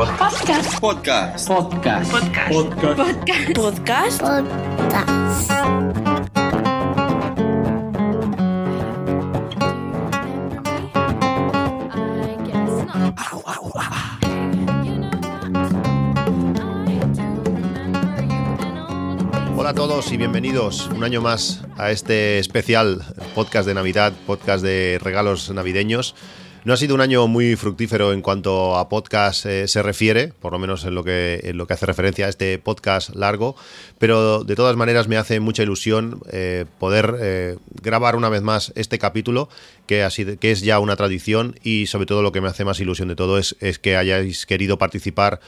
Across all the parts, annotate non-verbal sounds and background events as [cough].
Podcast. Podcast. Podcast. Podcast. Podcast. Hola a todos y bienvenidos un año más a este especial podcast de Navidad, podcast de regalos navideños. No ha sido un año muy fructífero en cuanto a podcast eh, se refiere, por lo menos en lo, que, en lo que hace referencia a este podcast largo, pero de todas maneras me hace mucha ilusión eh, poder eh, grabar una vez más este capítulo, que, sido- que es ya una tradición y sobre todo lo que me hace más ilusión de todo es, es que hayáis querido participar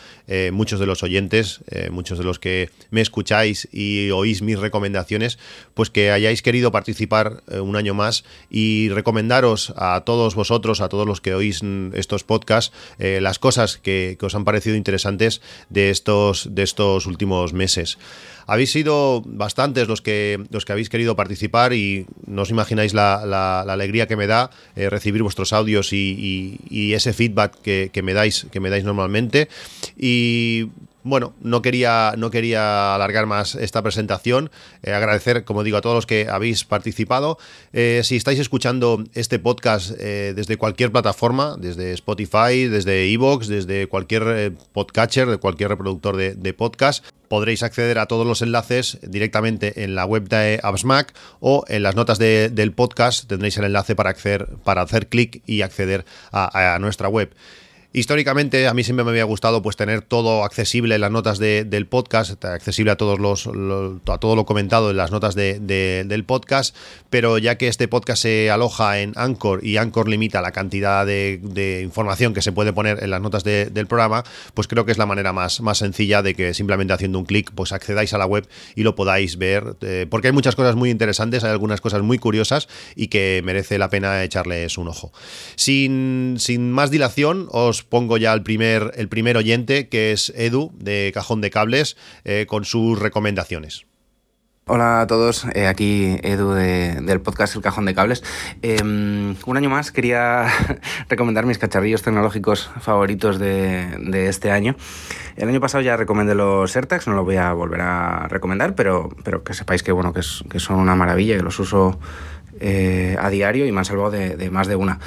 muchos de los oyentes, muchos de los que me escucháis y oís mis recomendaciones, pues que hayáis querido participar un año más y recomendaros a todos vosotros, a todos los que oís estos podcasts, eh, las cosas que, os han parecido interesantes de estos, de estos últimos meses. Habéis sido bastantes los que, los que habéis querido participar y no os imagináis la, alegría que me da eh, recibir vuestros audios y ese feedback que, que me dais, que me dais normalmente. Y bueno, no quería, no quería alargar más esta presentación. Eh, agradecer, como digo, a todos los que habéis participado. Eh, si estáis escuchando este podcast eh, desde cualquier plataforma, desde Spotify, desde Evox, desde cualquier podcatcher, de cualquier reproductor de, de podcast, podréis acceder a todos los enlaces directamente en la web de AppsMac o en las notas de- del podcast tendréis el enlace para, para hacer clic y acceder a nuestra web. Históricamente a mí siempre me había gustado pues tener todo accesible en las notas de- del podcast, accesible a todos los, lo- a todo lo comentado en las notas de- de- del podcast, pero ya que este podcast se aloja en Anchor y Anchor limita la cantidad de, información que se puede poner en las notas de- del programa, pues creo que es la manera más, más sencilla de que simplemente haciendo un clic pues accedáis a la web y lo podáis ver, eh, porque hay muchas cosas muy interesantes, hay algunas cosas muy curiosas y que merece la pena echarles un ojo. Sin, sin más dilación, os pongo ya el primer, el primer oyente, que es Edu, de Cajón de Cables, eh, con sus recomendaciones. Hola a todos, eh, aquí Edu de- del podcast El Cajón de Cables. Eh, un año más quería [laughs] recomendar mis cacharrillos tecnológicos favoritos de, este año. El año pasado ya recomendé los AirTags, no los voy a volver a recomendar, pero, pero que sepáis que, bueno, que, son una maravilla, que los uso eh, a diario y me han salvado de más de una.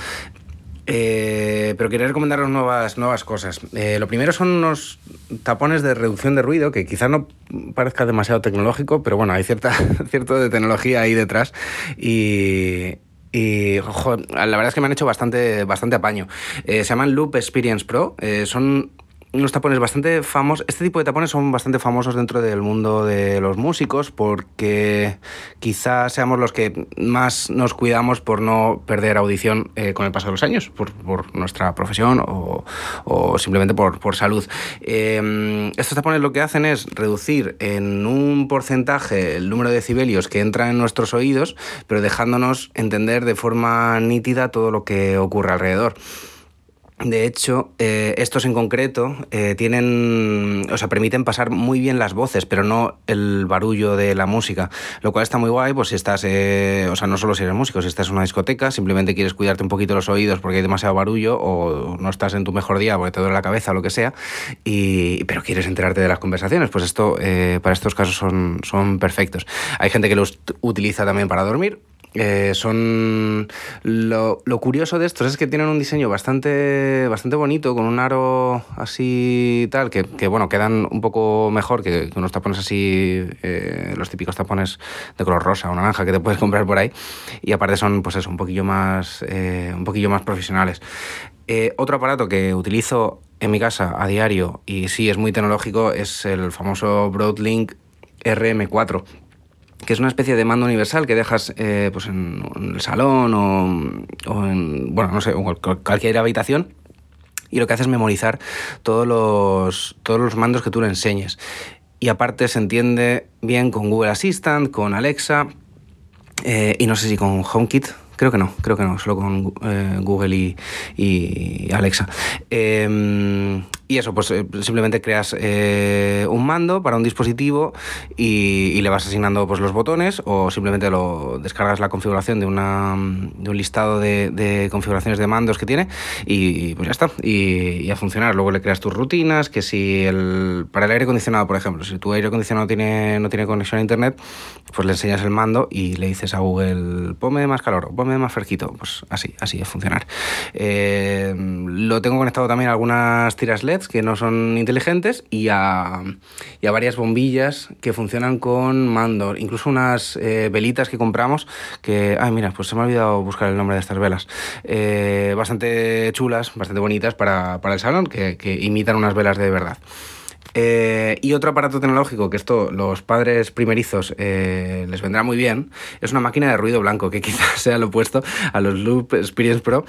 Eh, pero quería recomendaros nuevas, nuevas cosas. Eh, lo primero son unos tapones de reducción de ruido, que quizá no parezca demasiado tecnológico, pero bueno, hay cierta, [laughs] cierto de tecnología ahí detrás. Y, y la verdad es que me han hecho bastante, bastante apaño. Eh, se llaman Loop Experience Pro. son unos tapones bastante famosos. Este tipo de tapones son bastante famosos dentro del mundo de los músicos porque quizás seamos los que más nos cuidamos por no perder audición eh, con el paso de los años, por, nuestra profesión o, o simplemente por, por salud. Eh, estos tapones lo que hacen es reducir en un porcentaje el número de decibelios que entra en nuestros oídos, pero dejándonos entender de forma nítida todo lo que ocurre alrededor. De hecho, eh, estos en concreto eh, tienen, o sea, permiten pasar muy bien las voces, pero no el barullo de la música, lo cual está muy guay, pues si estás, eh, o sea, no solo si eres músico, si estás en una discoteca, simplemente quieres cuidarte un poquito los oídos porque hay demasiado barullo o no estás en tu mejor día porque te duele la cabeza o lo que sea, y, pero quieres enterarte de las conversaciones, pues esto, eh, para estos casos son, son perfectos. Hay gente que los utiliza también para dormir, eh, son lo, lo curioso de estos es que tienen un diseño bastante bastante bonito con un aro así tal que, que, bueno quedan un poco mejor que, unos tapones así eh, los típicos tapones de color rosa o naranja que te puedes comprar por ahí. Y aparte son pues eso un poquillo más eh, un poquillo más profesionales. Eh, otro aparato que utilizo en mi casa a diario y sí es muy tecnológico es el famoso Broadlink RM4 que es una especie de mando universal que dejas eh, pues en, el salón o, o en, bueno, no sé, en cual- cualquier habitación y lo que hace es memorizar todos los, todos los mandos que tú le enseñes. Y aparte se entiende bien con Google Assistant, con Alexa eh, y no sé si con HomeKit. Creo que no, creo que no, solo con eh, Google y, Alexa. Eh, y eso, pues eh, simplemente creas eh, un mando para un dispositivo y, le vas asignando pues, los botones o simplemente lo descargas la configuración de, una, de un listado de, configuraciones de mandos que tiene y pues ya está, y, a funcionar. Luego le creas tus rutinas, que si el, para el aire acondicionado, por ejemplo, si tu aire acondicionado tiene, no tiene conexión a internet, pues le enseñas el mando y le dices a Google, ponme más calor, ponme más fresquito, pues así, así es funcionar. Eh, lo tengo conectado también a algunas tiras LED que no son inteligentes y a, varias bombillas que funcionan con mando, incluso unas eh, velitas que compramos que, ay mira, pues se me ha olvidado buscar el nombre de estas velas, eh, bastante chulas, bastante bonitas para, el salón, que, que imitan unas velas de verdad. Eh, y otro aparato tecnológico que esto los padres primerizos eh, les vendrá muy bien es una máquina de ruido blanco, que [laughs] quizás sea lo opuesto a los Loop Experience Pro.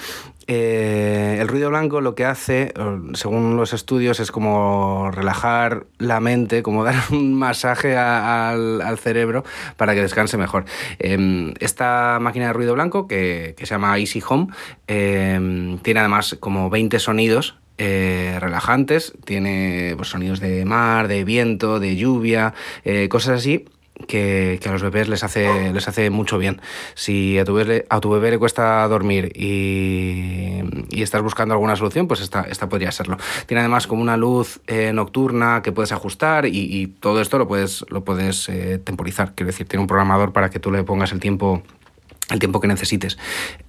Eh, el ruido blanco lo que hace, según los estudios, es como relajar la mente, como [laughs] dar un masaje al, cerebro para que descanse mejor. Em, esta máquina de ruido blanco, que, que se llama Easy Home, em, tiene además como 20 sonidos eh, relajantes, tiene pues, sonidos de mar, de viento, de lluvia, eh, cosas así. Que, a los bebés les hace, les hace mucho bien. Si a tu bebé, a tu bebé le cuesta dormir y, estás buscando alguna solución, pues esta, esta podría serlo. Tiene además como una luz eh, nocturna que puedes ajustar y, todo esto lo puedes, lo puedes temporizar. Quiero decir, tiene un programador para que tú le pongas el tiempo el tiempo que necesites.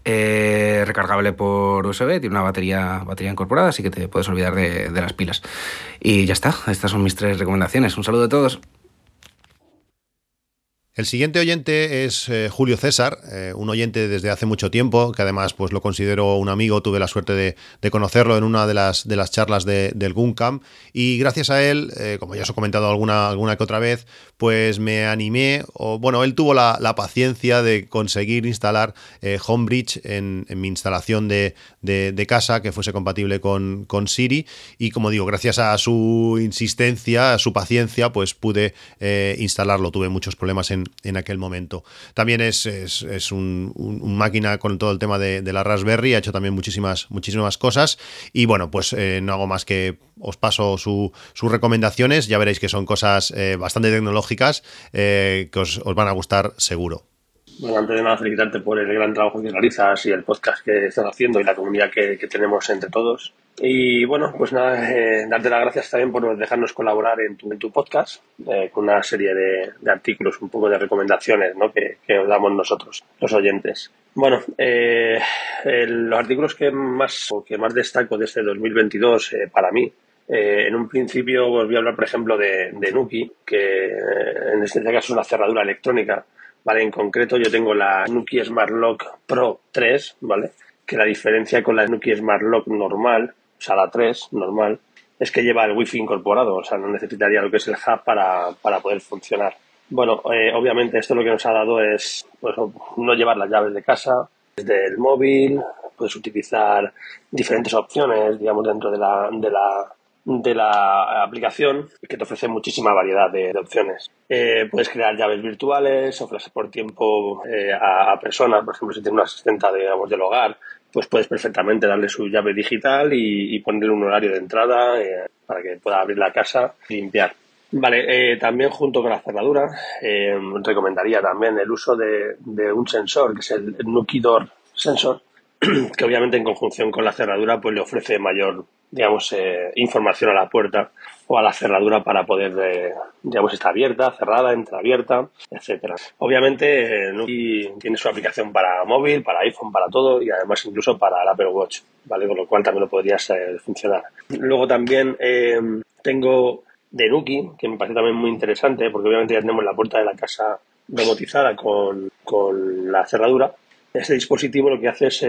Eh, recargable por USB, tiene una batería, batería incorporada, así que te puedes olvidar de, de las pilas. Y ya está, estas son mis tres recomendaciones. Un saludo a todos. El siguiente oyente es eh, Julio César, eh, un oyente desde hace mucho tiempo, que además pues lo considero un amigo, tuve la suerte de, conocerlo en una de las, de las charlas de, del Guncam y gracias a él, eh, como ya os he comentado alguna, alguna que otra vez, pues me animé, o bueno, él tuvo la, paciencia de conseguir instalar Homebridge en, mi instalación de, casa que fuese compatible con, con, Siri. Y como digo, gracias a su insistencia, a su paciencia, pues pude instalarlo, tuve muchos problemas en en aquel momento. También es, es, un, máquina con todo el tema de, la Raspberry, ha hecho también muchísimas, muchísimas cosas y bueno, pues eh, no hago más que os paso sus recomendaciones, ya veréis que son cosas eh, bastante tecnológicas eh, que os, van a gustar seguro. Bueno, antes de nada, felicitarte por el gran trabajo que realizas y el podcast que estás haciendo y la comunidad que tenemos entre todos. Y bueno, pues nada, eh, darte las gracias también por dejarnos colaborar en tu, en tu podcast eh, con una serie de, artículos, un poco de recomendaciones ¿no? que, que os damos nosotros, los oyentes. Bueno, eh, los artículos que más, que más destaco de este 2022 para mí, en un principio volví a hablar, por ejemplo, de, de Nuki, que en este caso es una cerradura electrónica. ¿Vale? En concreto, yo tengo la Nuki Smart Lock Pro 3, ¿vale? Que la diferencia con la Nuki Smart Lock normal o sea, la 3 normal, es que lleva el wifi incorporado, o sea, no necesitaría lo que es el hub para, poder funcionar. Bueno, eh, obviamente esto lo que nos ha dado es pues, no llevar las llaves de casa desde el móvil, puedes utilizar diferentes opciones, digamos, dentro de la, de la, de la aplicación que te ofrece muchísima variedad de, opciones. Eh, puedes crear llaves virtuales, ofrecer por tiempo eh, a, personas, por ejemplo, si tienes una asistenta de, digamos, del hogar, pues puedes perfectamente darle su llave digital y, ponerle un horario de entrada eh, para que pueda abrir la casa y limpiar. Vale, también junto con la cerradura recomendaría también el uso de, un sensor que es el Nuki Door Sensor [clears throat] que obviamente en conjunción con la cerradura pues le ofrece mayor digamos, eh, información a la puerta o a la cerradura para poder, eh, digamos, estar abierta, cerrada, entreabierta, etcétera. Obviamente, eh, tiene su aplicación para móvil, para iPhone, para todo y además incluso para el Apple Watch, ¿vale? Con lo cual también lo podrías funcionar. Luego también tengo de Nuki, que me parece también muy interesante porque obviamente ya tenemos la puerta de la casa domotizada con, con la cerradura. Este dispositivo lo que hace es,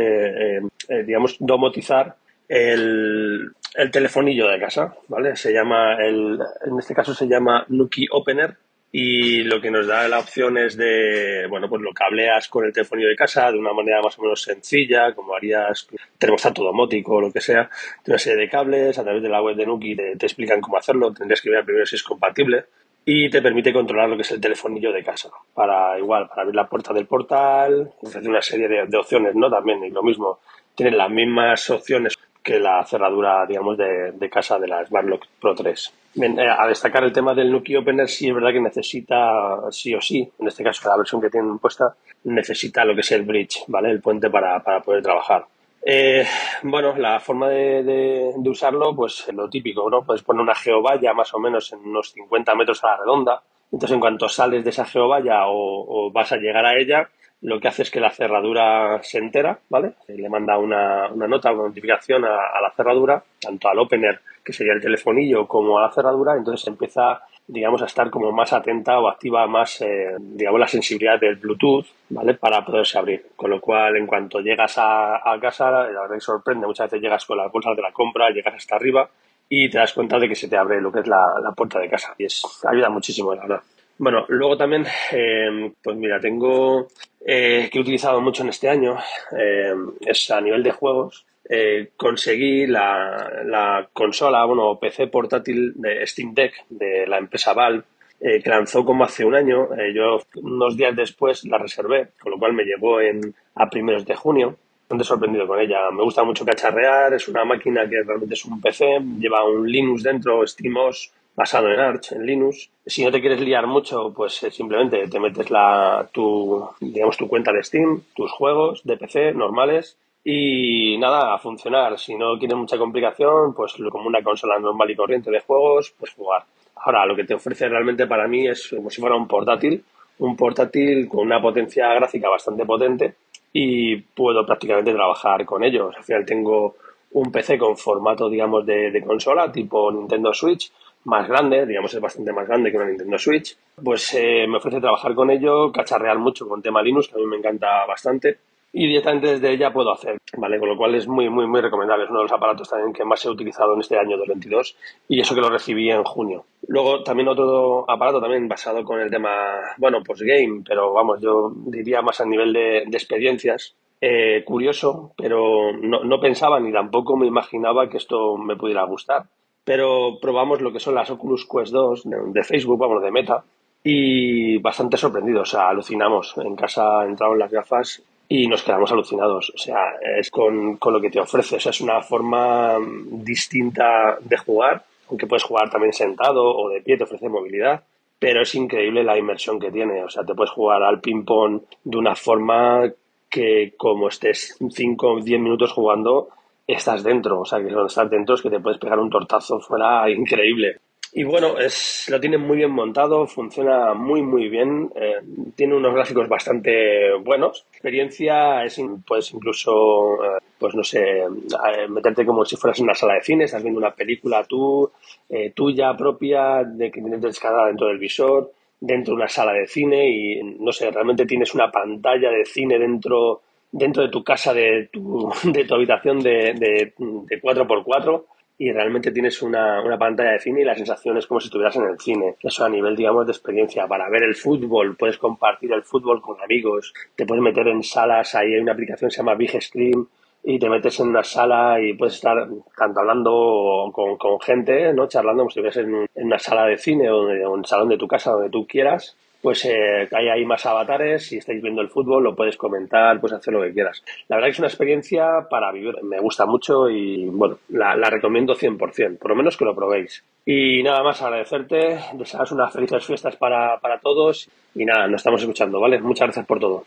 digamos, domotizar el, el telefonillo de casa, ¿vale? Se llama, el, en este caso se llama Nuki Opener y lo que nos da la opción es de, bueno, pues lo cableas con el telefonillo de casa de una manera más o menos sencilla, como harías termostato domótico o lo que sea, de una serie de cables, a través de la web de Nuki te, explican cómo hacerlo, tendrías que ver primero si es compatible y te permite controlar lo que es el telefonillo de casa, para igual, para abrir la puerta del portal, ofrece una serie de, de opciones, ¿no? También, y lo mismo, tienen las mismas opciones que la cerradura, digamos, de, casa de la Smartlock Pro 3. Bien, eh, a destacar el tema del Nuki Opener, sí es verdad que necesita, sí o sí, en este caso la versión que tienen puesta, necesita lo que es el bridge, ¿vale? El puente para, poder trabajar. Eh, bueno, la forma de, usarlo, pues lo típico, ¿no? Puedes poner una geovalla más o menos en unos 50 metros a la redonda. Entonces, en cuanto sales de esa geovalla o vas a llegar a ella, lo que hace es que la cerradura se entera, ¿vale? Le manda una, una nota, una notificación a, la cerradura, tanto al opener, que sería el telefonillo, como a la cerradura, entonces empieza, digamos, a estar como más atenta o activa más, eh, digamos, la sensibilidad del Bluetooth, ¿vale? Para poderse abrir. Con lo cual, en cuanto llegas a, a casa, la verdad que sorprende, muchas veces llegas con las bolsas de la compra, llegas hasta arriba y te das cuenta de que se te abre lo que es la, la puerta de casa. Y es, ayuda muchísimo, la verdad. Bueno, luego también, eh, pues mira, tengo eh, que he utilizado mucho en este año, eh, es a nivel de juegos, eh, conseguí la, la, consola, bueno, PC portátil de Steam Deck de la empresa Valve, eh, que lanzó como hace un año. Yo unos días después la reservé, con lo cual me llegó en, a primeros de junio. Bastante sorprendido con ella. Me gusta mucho cacharrear, es una máquina que realmente es un PC, lleva un Linux dentro, SteamOS, basado en Arch, en Linux. Si no te quieres liar mucho, pues eh, simplemente te metes la, tu, digamos, tu cuenta de Steam, tus juegos de PC normales y nada, a funcionar. Si no quieres mucha complicación, pues como una consola normal y corriente de juegos, pues jugar. Ahora, lo que te ofrece realmente para mí es como si fuera un portátil, un portátil con una potencia gráfica bastante potente y puedo prácticamente trabajar con ellos. Al final tengo un PC con formato, digamos, de, de consola, tipo Nintendo Switch, más grande, digamos es bastante más grande que una Nintendo Switch, pues eh, me ofrece trabajar con ello, cacharrear mucho con tema Linux, que a mí me encanta bastante, y directamente desde ella puedo hacer, ¿vale? Con lo cual es muy, muy, muy recomendable. Es uno de los aparatos también que más he utilizado en este año 2022 y eso que lo recibí en junio. Luego también otro aparato también basado con el tema, bueno, pues game, pero vamos, yo diría más a nivel de, de experiencias, eh, curioso, pero no, no, pensaba ni tampoco me imaginaba que esto me pudiera gustar pero probamos lo que son las Oculus Quest 2 de, Facebook, vamos, de Meta, y bastante sorprendidos, o sea, alucinamos. En casa entraron las gafas y nos quedamos alucinados. O sea, es con, con, lo que te ofrece. O sea, es una forma distinta de jugar, aunque puedes jugar también sentado o de pie, te ofrece movilidad, pero es increíble la inmersión que tiene. O sea, te puedes jugar al ping-pong de una forma que como estés 5 o 10 minutos jugando, estás dentro. O sea, que cuando estás dentro es que te puedes pegar un tortazo fuera [laughs] increíble. Y bueno, es, lo tienen muy bien montado, funciona muy, muy bien. Eh, tiene unos gráficos bastante buenos. Experiencia es, puedes incluso, eh, pues no sé, eh, meterte como si fueras en una sala de cine, estás viendo una película tú, eh, tuya propia, de que tienes descargada dentro del visor, dentro de una sala de cine y no sé, realmente tienes una pantalla de cine dentro dentro de tu casa, de tu, [laughs] de tu habitación de, de, de 4x4 y realmente tienes una, una, pantalla de cine y la sensación es como si estuvieras en el cine. Eso a nivel, digamos, de experiencia. Para ver el fútbol, puedes compartir el fútbol con amigos, te puedes meter en salas, ahí hay una aplicación que se llama Big Screen y te metes en una sala y puedes estar tanto hablando con, con gente, ¿no? charlando como si estuvieras en, en, una sala de cine o en un salón de tu casa, donde tú quieras pues eh, hay ahí más avatares, si estáis viendo el fútbol lo puedes comentar, puedes hacer lo que quieras. La verdad que es una experiencia para vivir, me gusta mucho y bueno, la, la recomiendo 100%, por lo menos que lo probéis. Y nada más agradecerte, desearos unas felices fiestas para, para todos y nada, nos estamos escuchando, ¿vale? Muchas gracias por todo.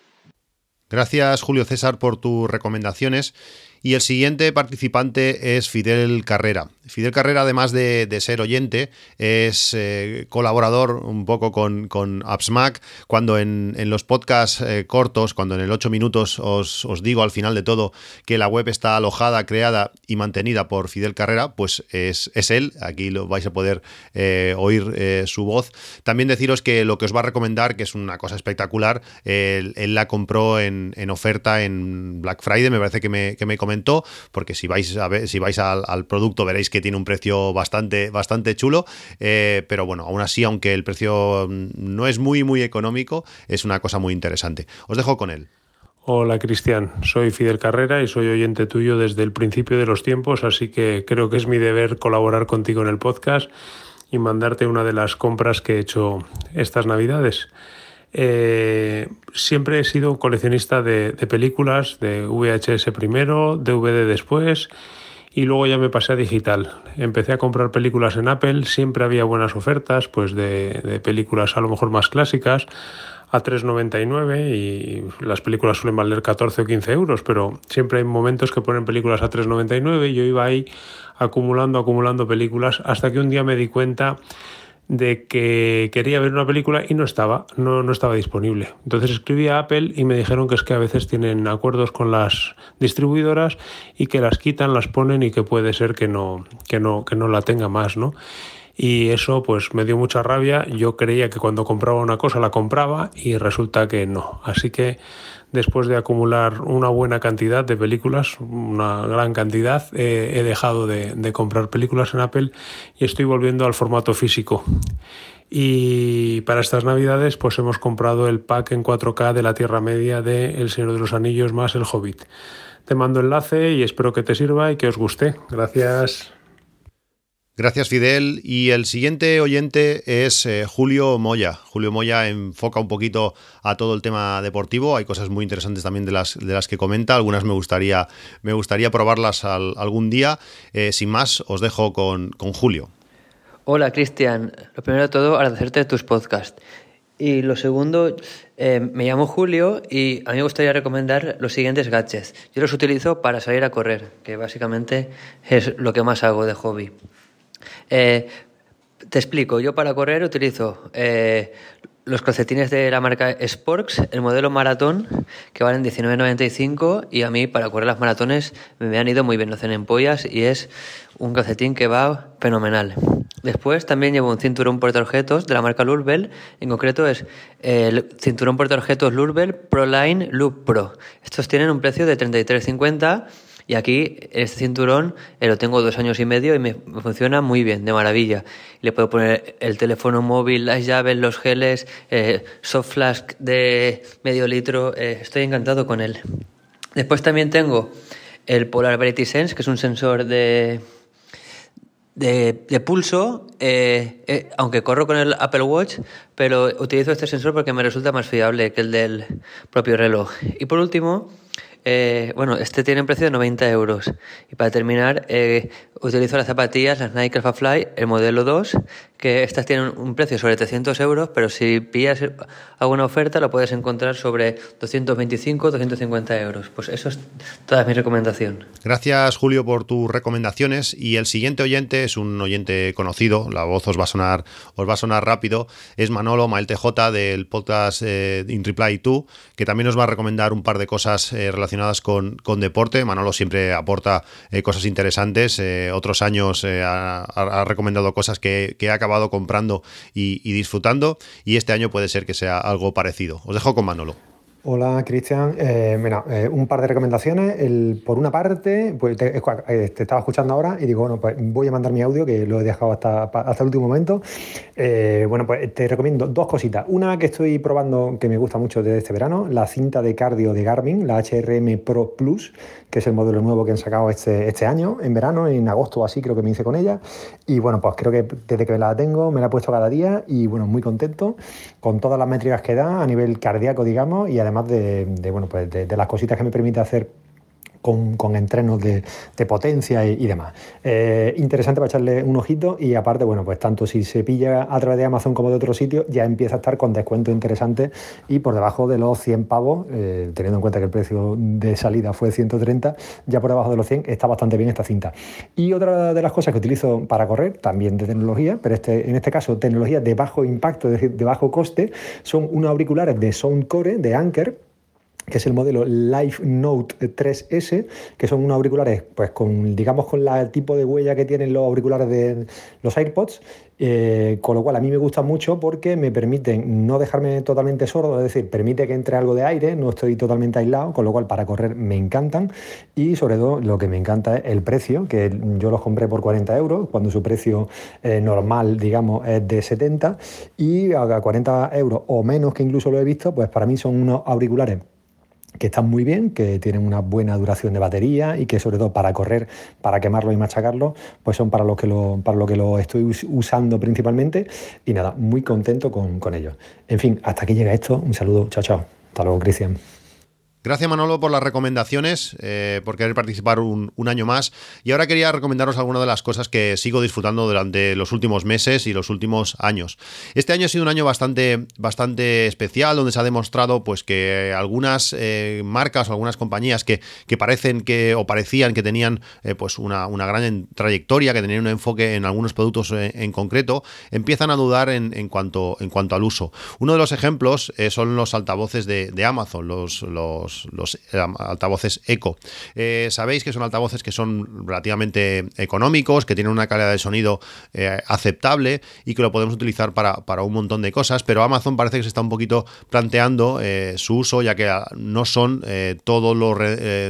Gracias Julio César por tus recomendaciones y el siguiente participante es Fidel Carrera. Fidel Carrera, además de, de ser oyente, es eh, colaborador un poco con, con AppsMac. Cuando en, en los podcasts eh, cortos, cuando en el 8 minutos os, os, digo al final de todo que la web está alojada, creada y mantenida por Fidel Carrera, pues es, es él. Aquí lo vais a poder eh, oír su voz. También deciros que lo que os va a recomendar, que es una cosa espectacular, él, él la compró en, en, oferta en Black Friday, me parece que me, que me comentó porque si vais a ver, si vais al, al, producto veréis que tiene un precio bastante, bastante chulo, eh, pero bueno, aún así, aunque el precio no es muy, muy económico, es una cosa muy interesante. Os dejo con él. Hola Cristian, soy Fidel Carrera y soy oyente tuyo desde el principio de los tiempos, así que creo que es mi deber colaborar contigo en el podcast y mandarte una de las compras que he hecho estas navidades. Eh, siempre he sido coleccionista de, películas, de VHS primero, DVD después, y luego ya me pasé a digital. Empecé a comprar películas en Apple, siempre había buenas ofertas, pues de, de películas a lo mejor más clásicas a 3,99 y las películas suelen valer 14 o 15 euros, pero siempre hay momentos que ponen películas a 3,99 y yo iba ahí acumulando, acumulando películas hasta que un día me di cuenta de que quería ver una película y no estaba, no, no estaba disponible. Entonces escribí a Apple y me dijeron que es que a veces tienen acuerdos con las distribuidoras y que las quitan, las ponen y que puede ser que no, que no, que no la tenga más, ¿no? y eso pues me dio mucha rabia. Yo creía que cuando compraba una cosa la compraba y resulta que no. Así que después de acumular una buena cantidad de películas, una gran cantidad, eh, he dejado de, de, comprar películas en Apple y estoy volviendo al formato físico. Y para estas navidades pues hemos comprado el pack en 4K de la Tierra Media de El Señor de los Anillos más El Hobbit. Te mando enlace y espero que te sirva y que os guste. Gracias. Gracias Fidel. Y el siguiente oyente es eh, Julio Moya. Julio Moya enfoca un poquito a todo el tema deportivo. Hay cosas muy interesantes también de las, que comenta. Algunas me gustaría, me gustaría probarlas al, algún día. Eh, sin más, os dejo con, con Julio. Hola Cristian. Lo primero de todo, agradecerte tus podcasts. Y lo segundo, eh, me llamo Julio y a mí me gustaría recomendar los siguientes gadgets. Yo los utilizo para salir a correr, que básicamente es lo que más hago de hobby. Eh, te explico, yo para correr utilizo eh, los calcetines de la marca Sporks, el modelo maratón, que valen 19,95 y a mí para correr las maratones me han ido muy bien, lo hacen en pollas y es un calcetín que va fenomenal. Después también llevo un cinturón portaobjetos de la marca Lurbel, en concreto es el cinturón portaobjetos Lurbel ProLine Loop Pro. Estos tienen un precio de 33,50 y aquí, este cinturón, eh, lo tengo dos años y medio y me, funciona muy bien, de maravilla. Le puedo poner el teléfono móvil, las llaves, los geles, eh, soft flask de medio litro. Eh, estoy encantado con él. Después también tengo el Polar Verity Sense, que es un sensor de, de, pulso, aunque corro con el Apple Watch, pero utilizo este sensor porque me resulta más fiable que el del propio reloj. Y por último, eh, bueno, este tiene un precio de 90 euros. Y para terminar, eh, utilizo las zapatillas, las Nike Alpha Fly, el modelo 2, que estas tienen un precio sobre 300 euros, pero si pillas alguna oferta lo puedes encontrar sobre 225, 250 euros. Pues eso es toda mi recomendación. Gracias, Julio, por tus recomendaciones. Y el siguiente oyente es un oyente conocido, la voz os va a sonar, os va a sonar rápido, es Manolo Mael TJ del podcast eh, In Reply 2, que también nos va a recomendar un par de cosas eh, relacionadas con, con, deporte. Manolo siempre aporta eh, cosas interesantes. Eh, otros años ha, ha, recomendado cosas que, que ha acabado comprando y, y, disfrutando. Y este año puede ser que sea algo parecido. Os dejo con Manolo. Hola Cristian, eh, eh, un par de recomendaciones. Por una parte, pues te, eh, te, estaba escuchando ahora y digo, bueno, pues voy a mandar mi audio que lo he dejado hasta, hasta el último momento. Eh, bueno, pues te recomiendo dos cositas. Una que estoy probando que me gusta mucho desde este verano, la cinta de cardio de Garmin, la HRM Pro Plus, que es el modelo nuevo que han sacado este, este año, en verano, en agosto o así creo que me hice con ella. Y bueno, pues creo que desde que la tengo me la he puesto cada día y bueno, muy contento con todas las métricas que da a nivel cardíaco, digamos, y además además de, bueno, pues de, las cositas que me permite hacer con, entrenos de, potencia y, y demás. Eh, interesante para echarle un ojito y aparte, bueno, pues tanto si se pilla a través de Amazon como de otro sitio, ya empieza a estar con descuento interesante y por debajo de los 100 pavos, eh, teniendo en cuenta que el precio de salida fue 130, ya por debajo de los 100 está bastante bien esta cinta. Y otra de las cosas que utilizo para correr, también de tecnología, pero este, en este caso tecnología de bajo impacto, es decir, de bajo coste, son unos auriculares de Soundcore, de Anker, que es el modelo Life Note 3S, que son unos auriculares, pues con, digamos, con el tipo de huella que tienen los auriculares de los AirPods, eh, con lo cual a mí me gusta mucho porque me permiten no dejarme totalmente sordo, es decir, permite que entre algo de aire, no estoy totalmente aislado, con lo cual para correr me encantan. Y sobre todo lo que me encanta es el precio, que yo los compré por 40 euros, cuando su precio eh, normal, digamos, es de 70 y a 40 euros o menos que incluso lo he visto, pues para mí son unos auriculares que están muy bien, que tienen una buena duración de batería y que sobre todo para correr, para quemarlo y machacarlo, pues son para lo que lo, para lo, que lo estoy usando principalmente y nada, muy contento con, con ellos. En fin, hasta aquí llega esto, un saludo, chao, chao. Hasta luego, Cristian. Gracias Manolo por las recomendaciones, eh, por querer participar un, año más. Y ahora quería recomendaros algunas de las cosas que sigo disfrutando durante los últimos meses y los últimos años. Este año ha sido un año bastante, bastante especial, donde se ha demostrado pues, que algunas eh, marcas o algunas compañías que, parecen que o parecían que tenían eh, pues una, gran trayectoria, que tenían un enfoque en algunos productos en, concreto, empiezan a dudar en, cuanto, en cuanto al uso. Uno de los ejemplos son los altavoces de, Amazon, los, los los, eh, altavoces Eco. Eh, sabéis que son altavoces que son relativamente económicos, que tienen una calidad de sonido eh, aceptable y que lo podemos utilizar para, un montón de cosas, pero Amazon parece que se está un poquito planteando su uso, ya que ah, no son todo lo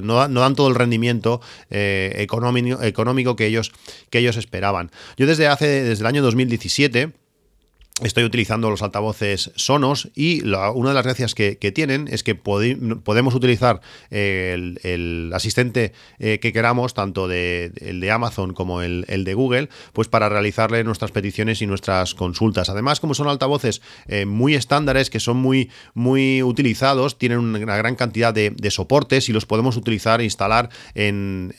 no, dan todo el rendimiento económico, económico que ellos, que ellos esperaban. Yo desde hace desde el año 2017 estoy utilizando los altavoces Sonos y una de las gracias que, tienen es que podemos utilizar el, asistente eh, que queramos, tanto de, el de Amazon como el, de Google, pues para realizarle nuestras peticiones y nuestras consultas. Además, como son altavoces eh, muy estándares, que son muy, muy utilizados, tienen una gran cantidad de, soportes y los podemos utilizar e instalar en,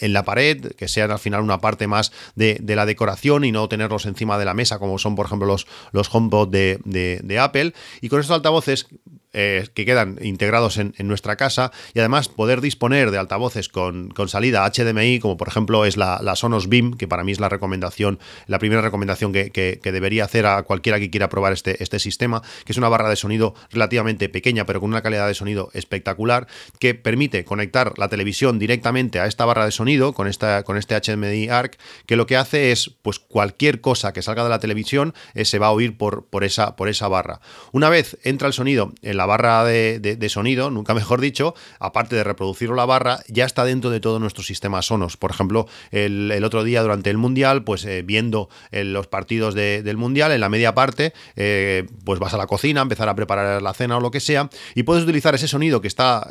la pared, que sean al final una parte más de la decoración y no tenerlos encima de la mesa, como son, por ejemplo, los, los HomePod de, de, Apple. Y con estos altavoces eh, que quedan integrados en, nuestra casa y además poder disponer de altavoces con, salida HDMI, como por ejemplo es la, Sonos Beam, que para mí es la recomendación, la primera recomendación que, debería hacer a cualquiera que quiera probar este, este sistema, que es una barra de sonido relativamente pequeña, pero con una calidad de sonido espectacular, que permite conectar la televisión directamente a esta barra de sonido con, esta, con este HDMI ARC, que lo que hace es, pues cualquier cosa que salga de la televisión eh, se va a oír por, esa, por esa barra. Una vez entra el sonido en la barra de, sonido, nunca mejor dicho, aparte de reproducirlo la barra, ya está dentro de todo nuestro sistema Sonos. Por ejemplo, el, otro día durante el Mundial, pues eh, viendo eh, los partidos del Mundial, en la media parte, eh, pues vas a la cocina, empezar a preparar la cena o lo que sea, y puedes utilizar ese sonido que está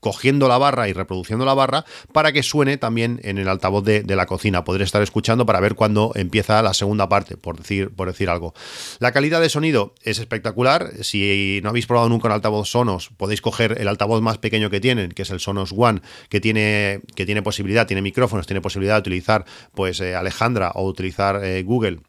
cogiendo la barra y reproduciendo la barra para que suene también en el altavoz de, la cocina. Podré estar escuchando para ver cuándo empieza la segunda parte, por decir, por decir algo. La calidad de sonido es espectacular. Si no habéis probado nunca un altavoz Sonos, podéis coger el altavoz más pequeño que tienen, que es el Sonos One, que tiene, que tiene posibilidad, tiene micrófonos, tiene posibilidad de utilizar pues eh, Alejandra o utilizar eh, Google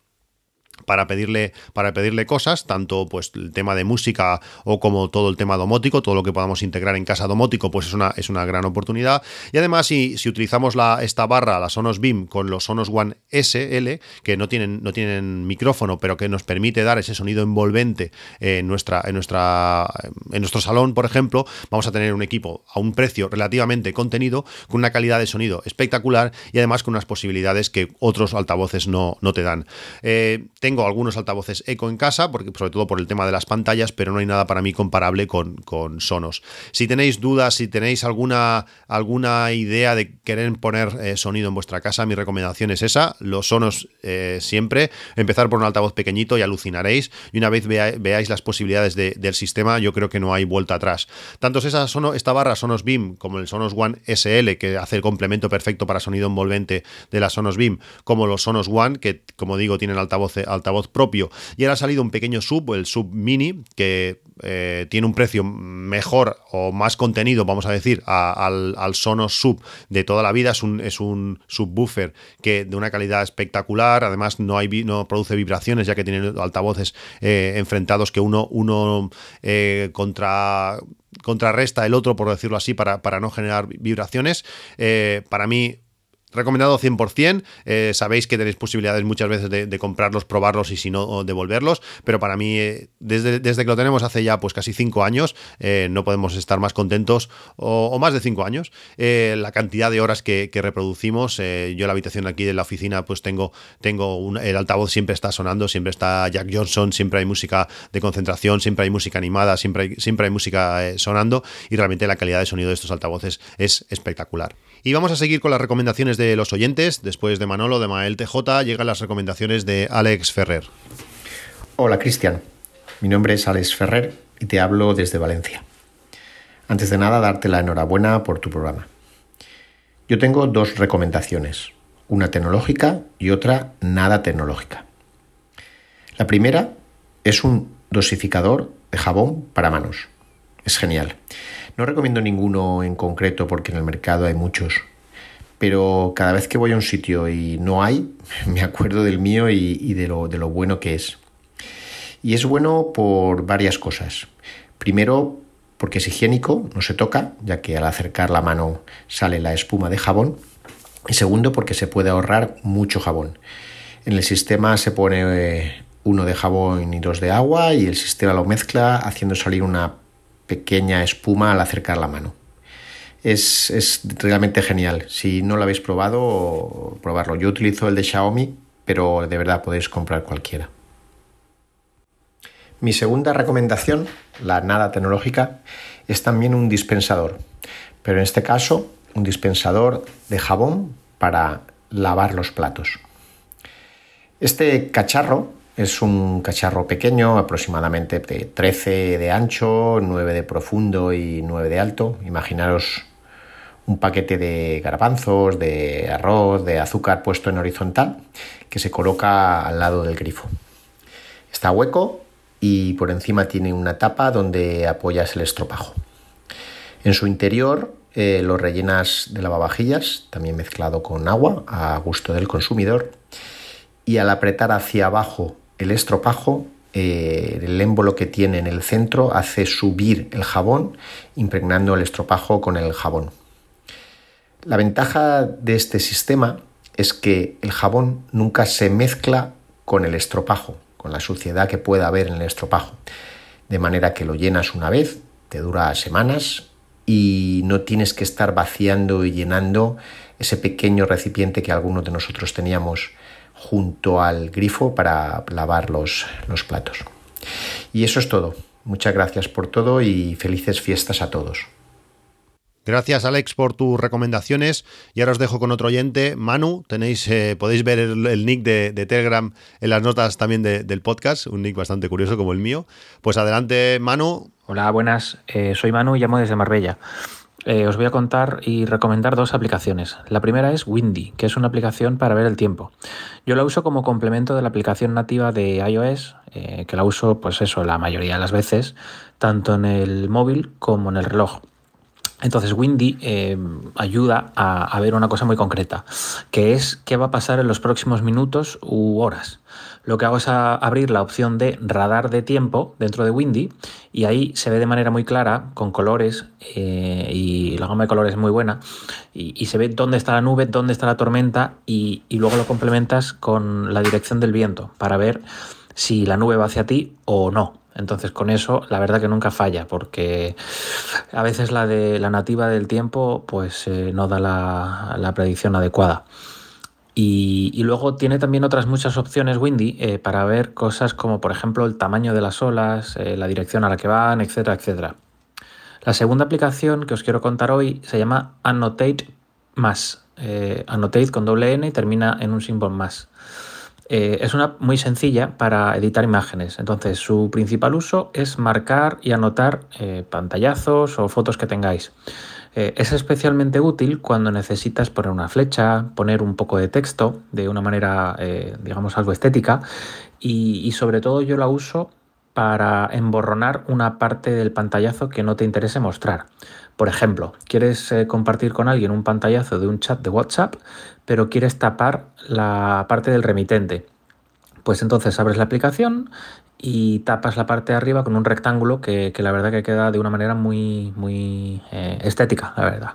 para pedirle, para pedirle cosas, tanto pues el tema de música o como todo el tema domótico, todo lo que podamos integrar en casa domótico, pues es una, es una gran oportunidad. Y además, si, si utilizamos la, esta barra, la Sonos Beam, con los Sonos One SL, que no tienen, no tienen micrófono, pero que nos permite dar ese sonido envolvente en, nuestra, en, nuestra, en nuestro salón, por ejemplo, vamos a tener un equipo a un precio relativamente contenido, con una calidad de sonido espectacular y además con unas posibilidades que otros altavoces no, no te dan. Eh, tengo algunos altavoces eco en casa, porque, sobre todo por el tema de las pantallas, pero no hay nada para mí comparable con, con Sonos. Si tenéis dudas, si tenéis alguna, alguna idea de querer poner eh, sonido en vuestra casa, mi recomendación es esa, los Sonos eh, siempre, empezar por un altavoz pequeñito y alucinaréis, y una vez veáis las posibilidades del sistema, yo creo que no hay vuelta atrás. Tanto esa esta barra Sonos Beam como el Sonos One SL, que hace el complemento perfecto para sonido envolvente de la Sonos Beam, como los Sonos One, que como digo tienen altavoz, altavoz propio. Y ahora ha salido un pequeño sub, el sub mini, que eh, tiene un precio mejor o más contenido, vamos a decir, al, Sonos sub de toda la vida. Es un, es un subwoofer que de una calidad espectacular. Además, no, hay, no produce vibraciones, ya que tiene altavoces eh, enfrentados que uno, uno eh, contra contrarresta el otro, por decirlo así, para, para no generar vibraciones. para mí, Recomendado 100%. Eh, sabéis que tenéis posibilidades muchas veces de, comprarlos, probarlos y si no, devolverlos. Pero para mí, eh, desde, desde, que lo tenemos hace ya pues casi 5 años, eh, no podemos estar más contentos o, más de 5 años. la cantidad de horas que, reproducimos. yo en la habitación aquí de la oficina pues tengo, tengo un, el altavoz siempre está sonando, siempre está Jack Johnson, siempre hay música de concentración, siempre hay música animada, siempre hay, siempre hay música sonando y realmente la calidad de sonido de estos altavoces es espectacular. Y vamos a seguir con las recomendaciones de los oyentes. Después de Manolo, de Mael TJ, llegan las recomendaciones de Alex Ferrer. Hola Cristian, mi nombre es Alex Ferrer y te hablo desde Valencia. Antes de nada, darte la enhorabuena por tu programa. Yo tengo dos recomendaciones, una tecnológica y otra nada tecnológica. La primera es un dosificador de jabón para manos. Es genial. No recomiendo ninguno en concreto porque en el mercado hay muchos, pero cada vez que voy a un sitio y no hay, [laughs] me acuerdo del mío y, de, lo, de lo bueno que es. Y es bueno por varias cosas. Primero, porque es higiénico, no se toca, ya que al acercar la mano sale la espuma de jabón. Y segundo, porque se puede ahorrar mucho jabón. En el sistema se pone eh, uno de jabón y dos de agua y el sistema lo mezcla haciendo salir una pequeña espuma al acercar la mano. Es, es, realmente genial. Si no lo habéis probado, probarlo. Yo utilizo el de Xiaomi, pero de verdad podéis comprar cualquiera. Mi segunda recomendación, la nada tecnológica, es también un dispensador, pero en este caso un dispensador de jabón para lavar los platos. Este cacharro es un cacharro pequeño, aproximadamente de 13 de ancho, 9 de profundo y 9 de alto. Imaginaros un paquete de garbanzos, de arroz, de azúcar puesto en horizontal que se coloca al lado del grifo. Está hueco y por encima tiene una tapa donde apoyas el estropajo. En su interior eh, lo rellenas de lavavajillas, también mezclado con agua a gusto del consumidor, y al apretar hacia abajo el estropajo, eh, el émbolo que tiene en el centro hace subir el jabón, impregnando el estropajo con el jabón. La ventaja de este sistema es que el jabón nunca se mezcla con el estropajo, con la suciedad que pueda haber en el estropajo. De manera que lo llenas una vez, te dura semanas y no tienes que estar vaciando y llenando ese pequeño recipiente que algunos de nosotros teníamos junto al grifo para lavar los, los platos. Y eso es todo. Muchas gracias por todo y felices fiestas a todos. Gracias Alex por tus recomendaciones y ahora os dejo con otro oyente, Manu, tenéis, eh, podéis ver el, nick de, Telegram en las notas también del podcast, un nick bastante curioso como el mío. Pues adelante Manu. Hola, buenas, eh, soy Manu y llamo desde Marbella. Eh, os voy a contar y recomendar dos aplicaciones. La primera es Windy, que es una aplicación para ver el tiempo. Yo la uso como complemento de la aplicación nativa de iOS, que la uso pues eso la mayoría de las veces, tanto en el móvil como en el reloj. Entonces Windy eh, ayuda a, ver una cosa muy concreta, que es qué va a pasar en los próximos minutos u horas. Lo que hago es abrir la opción de radar de tiempo dentro de Windy y ahí se ve de manera muy clara, con colores, eh, y la gama de colores es muy buena, y, se ve dónde está la nube, dónde está la tormenta, y luego lo complementas con la dirección del viento para ver si la nube va hacia ti o no. Entonces con eso la verdad que nunca falla porque a veces la de la nativa del tiempo pues eh, no da la, predicción adecuada. Y, luego tiene también otras muchas opciones Windy eh, para ver cosas como por ejemplo el tamaño de las olas, eh, la dirección a la que van, etcétera, etcétera. La segunda aplicación que os quiero contar hoy se llama Annotate más. Annotate con doble N y termina en un símbolo más. Eh, es una muy sencilla para editar imágenes. Entonces, su principal uso es marcar y anotar eh, pantallazos o fotos que tengáis. Eh, es especialmente útil cuando necesitas poner una flecha, poner un poco de texto de una manera, digamos, algo estética. y sobre todo yo la uso para emborronar una parte del pantallazo que no te interese mostrar. Por ejemplo, quieres eh, compartir con alguien un pantallazo de un chat de WhatsApp, pero quieres tapar la parte del remitente. Pues entonces abres la aplicación y tapas la parte de arriba con un rectángulo que, la verdad que queda de una manera muy, muy eh, estética, la verdad.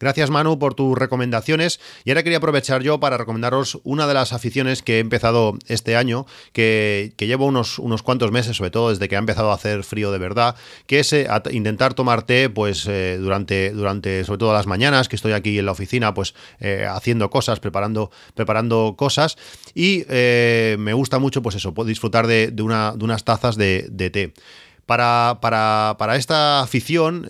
Gracias Manu por tus recomendaciones y ahora quería aprovechar yo para recomendaros una de las aficiones que he empezado este año, que, llevo unos, unos, cuantos meses, sobre todo desde que ha empezado a hacer frío de verdad, que es eh, intentar tomar té pues eh, durante, durante sobre todo las mañanas, que estoy aquí en la oficina pues eh, haciendo cosas, preparando, preparando cosas y me gusta mucho pues eso, disfrutar de, una, unas tazas de, té. Para, para, para, esta afición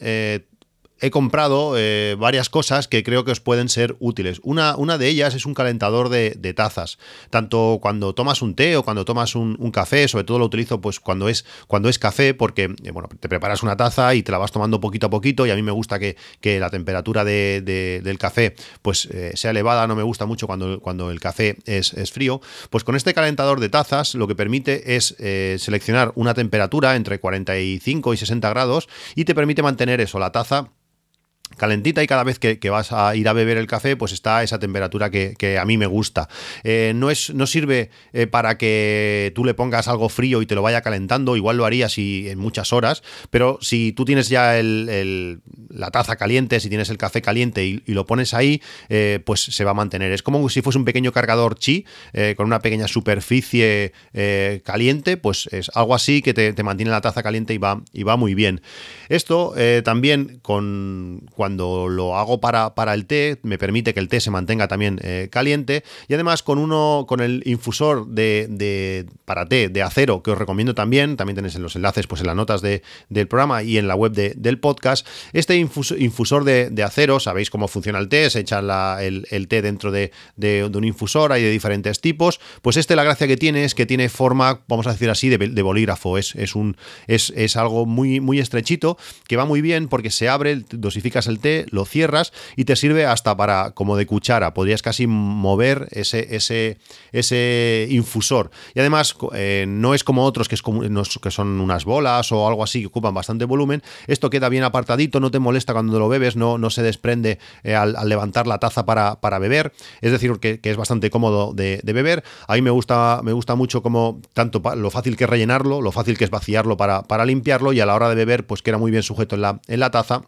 he comprado eh, varias cosas que creo que os pueden ser útiles. Una, una de ellas es un calentador de, tazas. Tanto cuando tomas un té o cuando tomas un, café, sobre todo lo utilizo pues cuando es, cuando es café, porque eh, bueno, te preparas una taza y te la vas tomando poquito a poquito. Y a mí me gusta que, la temperatura del café pues eh, sea elevada. No me gusta mucho cuando, cuando el café es, frío. Pues con este calentador de tazas lo que permite es seleccionar una temperatura entre 45 y 60 grados y te permite mantener eso, la taza calentita y cada vez que, vas a ir a beber el café pues está esa temperatura que, a mí me gusta. Eh, no, es, no sirve eh, para que tú le pongas algo frío y te lo vaya calentando, igual lo harías si, en muchas horas, pero si tú tienes ya el, la taza caliente, si tienes el café caliente y, lo pones ahí, eh, pues se va a mantener. Es como si fuese un pequeño cargador chi con una pequeña superficie caliente, pues es algo así que te, mantiene la taza caliente y va, y va muy bien. Esto también con cuando lo hago para, para, el té, me permite que el té se mantenga también eh, caliente. Y además con uno, con el infusor de, para té de acero, que os recomiendo también, también tenéis en los enlaces pues en las notas del programa y en la web del podcast. Este infusor de, acero, sabéis cómo funciona el té, se echa el, té dentro de, un infusor, hay de diferentes tipos. Pues este la gracia que tiene es que tiene forma, vamos a decir así, de, bolígrafo. Es, es, un, es, es algo muy, muy estrechito que va muy bien porque se abre, dosificas el té, lo cierras y te sirve hasta para, como de cuchara, podrías casi mover ese, ese, ese infusor. Y además, eh, no es como otros que, es que son unas bolas o algo así que ocupan bastante volumen. Esto queda bien apartadito, no te molesta cuando lo bebes, no, no se desprende eh, al, levantar la taza para, para beber. Es decir, que, es bastante cómodo de, beber. A mí me gusta, me gusta mucho como tanto lo fácil que es rellenarlo, lo fácil que es vaciarlo para, para limpiarlo y a la hora de beber, pues queda muy bien sujeto en la, en la taza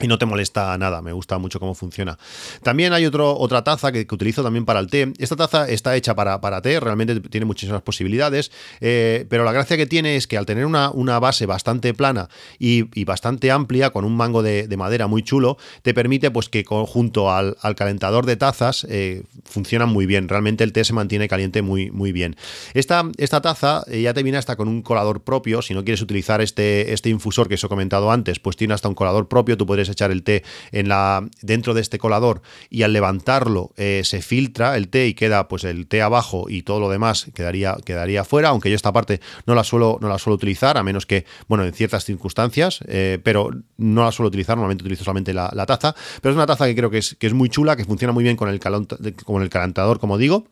y no te molesta nada, me gusta mucho cómo funciona. También hay otro, otra taza que, utilizo también para el té. Esta taza está hecha para, para té, realmente tiene muchísimas posibilidades, eh, pero la gracia que tiene es que al tener una, una base bastante plana y, bastante amplia, con un mango de, madera muy chulo, te permite pues que junto al, calentador de tazas eh, funciona muy bien. Realmente el té se mantiene caliente muy, muy bien. Esta, esta taza eh, ya te viene hasta con un colador propio. Si no quieres utilizar este, este infusor que os he comentado antes, pues tiene hasta un colador propio. Tú puedes echar el té en la, dentro de este colador y al levantarlo eh, se filtra el té y queda pues el té abajo y todo lo demás quedaría, quedaría fuera, aunque yo esta parte no la suelo, no la suelo utilizar, a menos que, bueno, en ciertas circunstancias, eh, pero no la suelo utilizar, normalmente utilizo solamente la, taza, pero es una taza que creo que es, que es muy chula, que funciona muy bien con el, con el calentador, como digo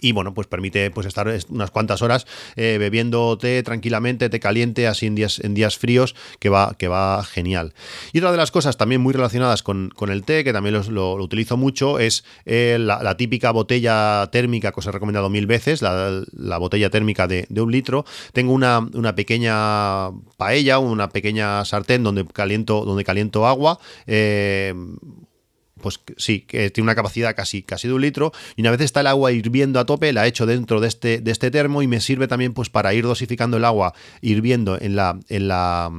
y bueno, pues permite pues estar unas cuantas horas eh, bebiendo té tranquilamente, té caliente, así en días, en días fríos, que va, que va genial. Y otra de las cosas también muy relacionadas con, el té, que también lo, utilizo mucho, es eh, la, típica botella térmica que os he recomendado mil veces, la, botella térmica de, un litro. Tengo una, una, pequeña paella, una pequeña sartén donde caliento, donde caliento agua. Eh, pues sí, que tiene una capacidad casi, casi de un litro, y una vez está el agua hirviendo a tope, la echo dentro de este, de este termo y me sirve también pues para ir dosificando el agua hirviendo en la, en la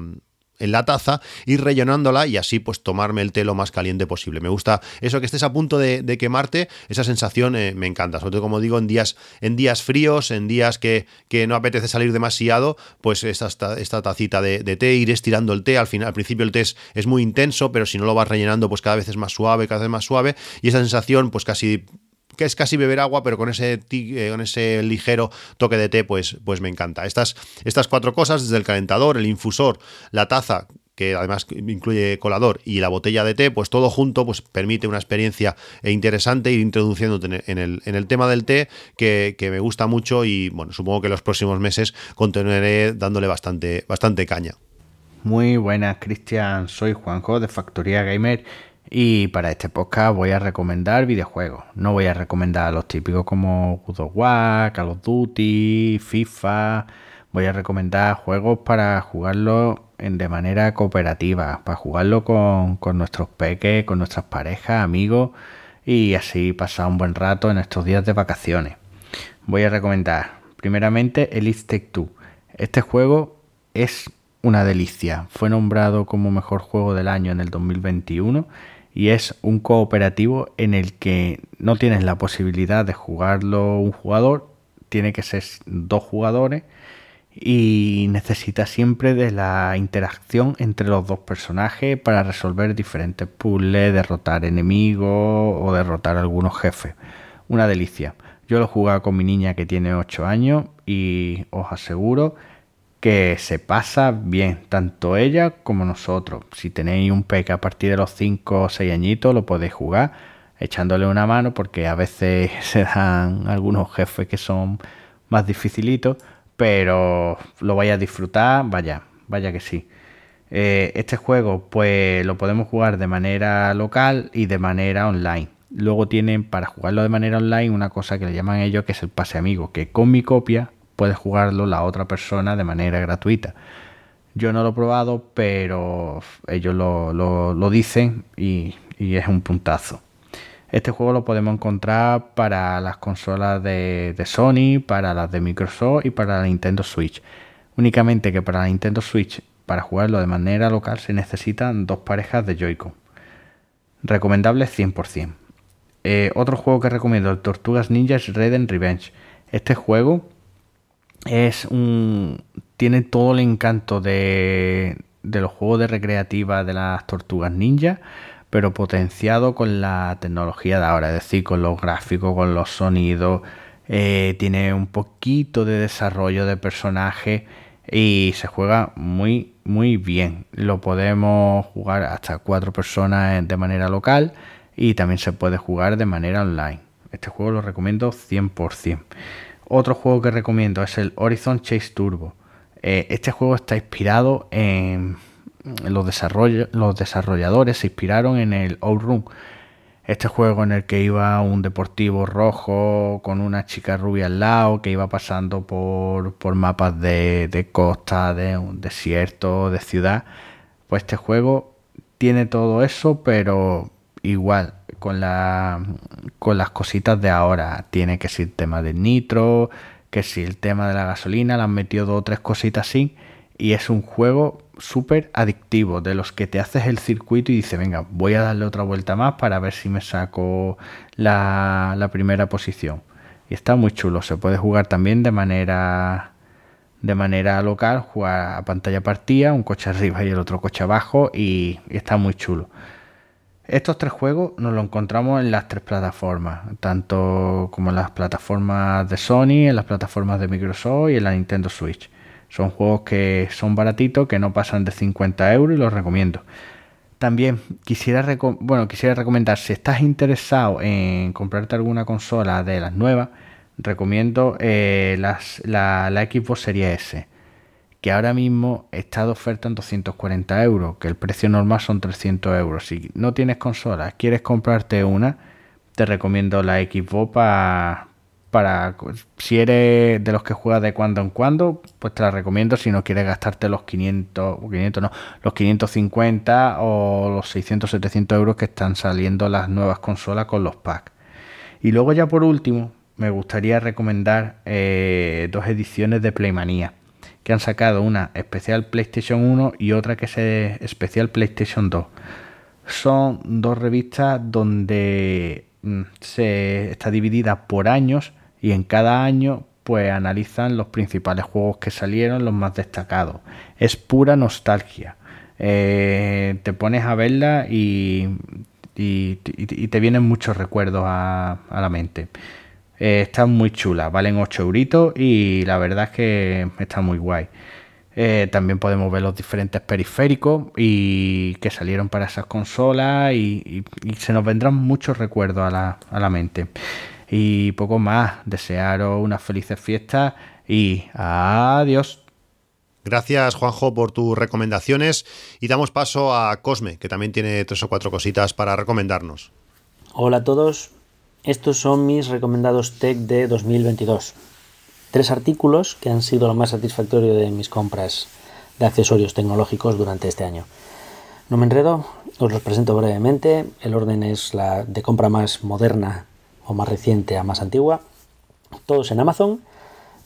en la taza, ir rellenándola y así pues tomarme el té lo más caliente posible. Me gusta eso que estés a punto de, quemarte, esa sensación eh, me encanta, sobre todo como digo en días, en días fríos, en días que, no apetece salir demasiado, pues esta, esta tacita de, té, ir estirando el té, al, final, al principio el té es, es muy intenso, pero si no lo vas rellenando pues cada vez es más suave, cada vez más suave. Y esa sensación pues casi que es casi beber agua, pero con ese, eh, con ese ligero toque de té, pues, pues me encanta. Estas, estas cuatro cosas, desde el calentador, el infusor, la taza, que además incluye colador y la botella de té, pues todo junto pues permite una experiencia interesante ir introduciéndote en el, en el tema del té que, me gusta mucho y bueno, supongo que los próximos meses continuaré dándole bastante, bastante caña. Muy buenas, Cristian. Soy Juanjo de Factoría Gamer y para este podcast voy a recomendar videojuegos. No voy a recomendar los típicos como God of Call of Duty, FIFA. Voy a recomendar juegos para jugarlo de manera cooperativa, para jugarlo con, nuestros peques, con nuestras parejas, amigos y así pasar un buen rato en estos días de vacaciones. Voy a recomendar primeramente el Take 2. Este juego es una delicia. Fue nombrado como mejor juego del año en el 2021 y es un cooperativo en el que no tienes la posibilidad de jugarlo un jugador, tiene que ser dos jugadores y necesita siempre de la interacción entre los dos personajes para resolver diferentes puzzles, derrotar enemigos o derrotar algunos jefes. Una delicia. Yo lo he jugado con mi niña que tiene 8 años y os aseguro que se pasa bien, tanto ella como nosotros. Si tenéis un peque a partir de los 5 o 6 añitos, lo podéis jugar echándole una mano porque a veces [laughs] se dan algunos jefes que son más dificilitos, pero lo vais a disfrutar, vaya, vaya que sí. Eh, este juego pues lo podemos jugar de manera local y de manera online. Luego tienen para jugarlo de manera online una cosa que le llaman ellos que es el pase amigo, que con mi copia puede jugarlo la otra persona de manera gratuita. Yo no lo he probado, pero ellos lo, dicen y, es un puntazo. Este juego lo podemos encontrar para las consolas de, de, Sony, para las de Microsoft y para la Nintendo Switch. Únicamente que para la Nintendo Switch, para jugarlo de manera local, se necesitan dos parejas de Joy-Con. Recomendable 100%. Eh, otro juego que recomiendo, el Tortugas Ninja es Red and Revenge. Este juego es un. tiene todo el encanto de, de los juegos de recreativa de las Tortugas Ninja, pero potenciado con la tecnología de ahora, es decir, con los gráficos, con los sonidos. Eh, tiene un poquito de desarrollo de personaje y se juega muy muy bien. Lo podemos jugar hasta cuatro personas de manera local y también se puede jugar de manera online. Este juego lo recomiendo 100%. Otro juego que recomiendo es el Horizon Chase Turbo. Eh, este juego está inspirado en los, los desarrolladores, se inspiraron en el Outrun. Este juego en el que iba un deportivo rojo con una chica rubia al lado, que iba pasando por, por mapas de, de costa, de un desierto, de ciudad. Pues este juego tiene todo eso, pero igual con, la, con las cositas de ahora. Tiene que ser tema del nitro, que si el tema de la gasolina, le han metido dos o tres cositas así. Y es un juego súper adictivo, de los que te haces el circuito y dices, venga, voy a darle otra vuelta más para ver si me saco la, la primera posición. Y está muy chulo, se puede jugar también de manera de manera local, jugar a pantalla partida, un coche arriba y el otro coche abajo y está muy chulo. Estos tres juegos nos los encontramos en las tres plataformas, tanto como en las plataformas de Sony, en las plataformas de Microsoft y en la Nintendo Switch. Son juegos que son baratitos, que no pasan de 50 euros y los recomiendo. También quisiera, bueno, quisiera recomendar, si estás interesado en comprarte alguna consola de las nuevas, recomiendo eh, la, la Xbox Series S que ahora mismo está de oferta en 240 euros, que el precio normal son 300 euros. Si no tienes consola, quieres comprarte una, te recomiendo la Xbox para, para si eres de los que juegas de cuando en cuando, pues te la recomiendo si no quieres gastarte los 500, 500 no, los 550 o los 600, 700 euros que están saliendo las nuevas consolas con los packs. Y luego ya por último, me gustaría recomendar eh, dos ediciones de Playmania que han sacado una especial PlayStation 1 y otra que es especial PlayStation 2. Son dos revistas donde mm, se está dividida por años y en cada año pues analizan los principales juegos que salieron, los más destacados. Es pura nostalgia. Eh, te pones a verla y, te vienen muchos recuerdos a la mente. Eh, están muy chulas, valen 8 euritos y la verdad es que está muy guay. Eh, también podemos ver los diferentes periféricos y que salieron para esas consolas y, se nos vendrán muchos recuerdos a la, a la, mente. Y poco más, desearos unas felices fiestas y adiós. Gracias Juanjo por tus recomendaciones y damos paso a Cosme, que también tiene tres o cuatro cositas para recomendarnos. Hola a todos, estos son mis recomendados tech de 2022. Tres artículos que han sido lo más satisfactorio de mis compras de accesorios tecnológicos durante este año. No me enredo, os los presento brevemente. El orden es la de compra más moderna o más reciente a más antigua. Todos en Amazon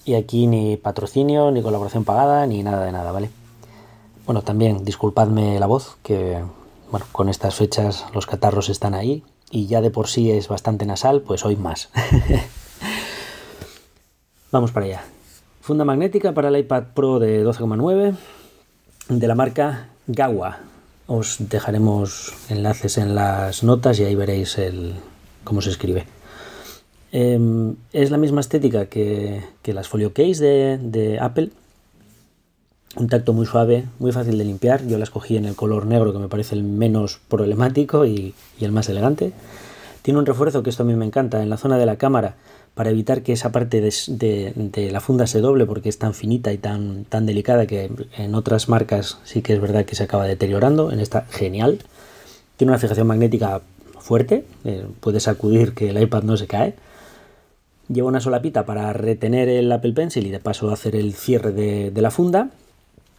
y aquí ni patrocinio, ni colaboración pagada, ni nada de nada, ¿vale? Bueno, también disculpadme la voz, que bueno, con estas fechas los catarros están ahí y ya de por sí es bastante nasal, pues hoy más. [laughs] Vamos para allá. Funda magnética para el iPad Pro de 12,9 de la marca Gawa. Os dejaremos enlaces en las notas y ahí veréis el, cómo se escribe. Em, es la misma estética que, las folio case de, Apple. Un tacto muy suave, muy fácil de limpiar. Yo la escogí en el color negro que me parece el menos problemático y, el más elegante. Tiene un refuerzo que esto a mí me encanta en la zona de la cámara para evitar que esa parte de, la funda se doble porque es tan finita y tan, tan delicada que en otras marcas sí que es verdad que se acaba deteriorando. En esta, genial. Tiene una fijación magnética fuerte, eh, puede sacudir que el iPad no se cae. Lleva una solapita para retener el Apple Pencil y de paso hacer el cierre de la funda.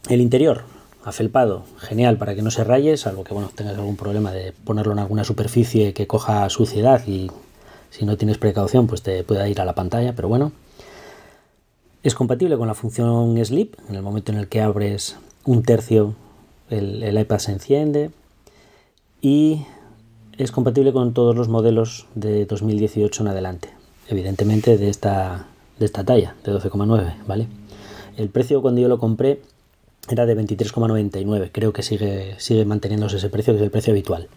El interior, afelpado, genial para que no se raye, salvo que bueno, tengas algún problema de ponerlo en alguna superficie que coja suciedad y si no tienes precaución, pues te puede ir a la pantalla, pero bueno. Es compatible con la función Sleep. En el momento en el que abres un tercio, el, iPad se enciende. Y es compatible con todos los modelos de 2018 en adelante. Evidentemente de esta, de esta talla, de 12,9, ¿vale? El precio cuando yo lo compré era de 23,99. Creo que sigue, sigue manteniéndose ese precio, que es el precio habitual.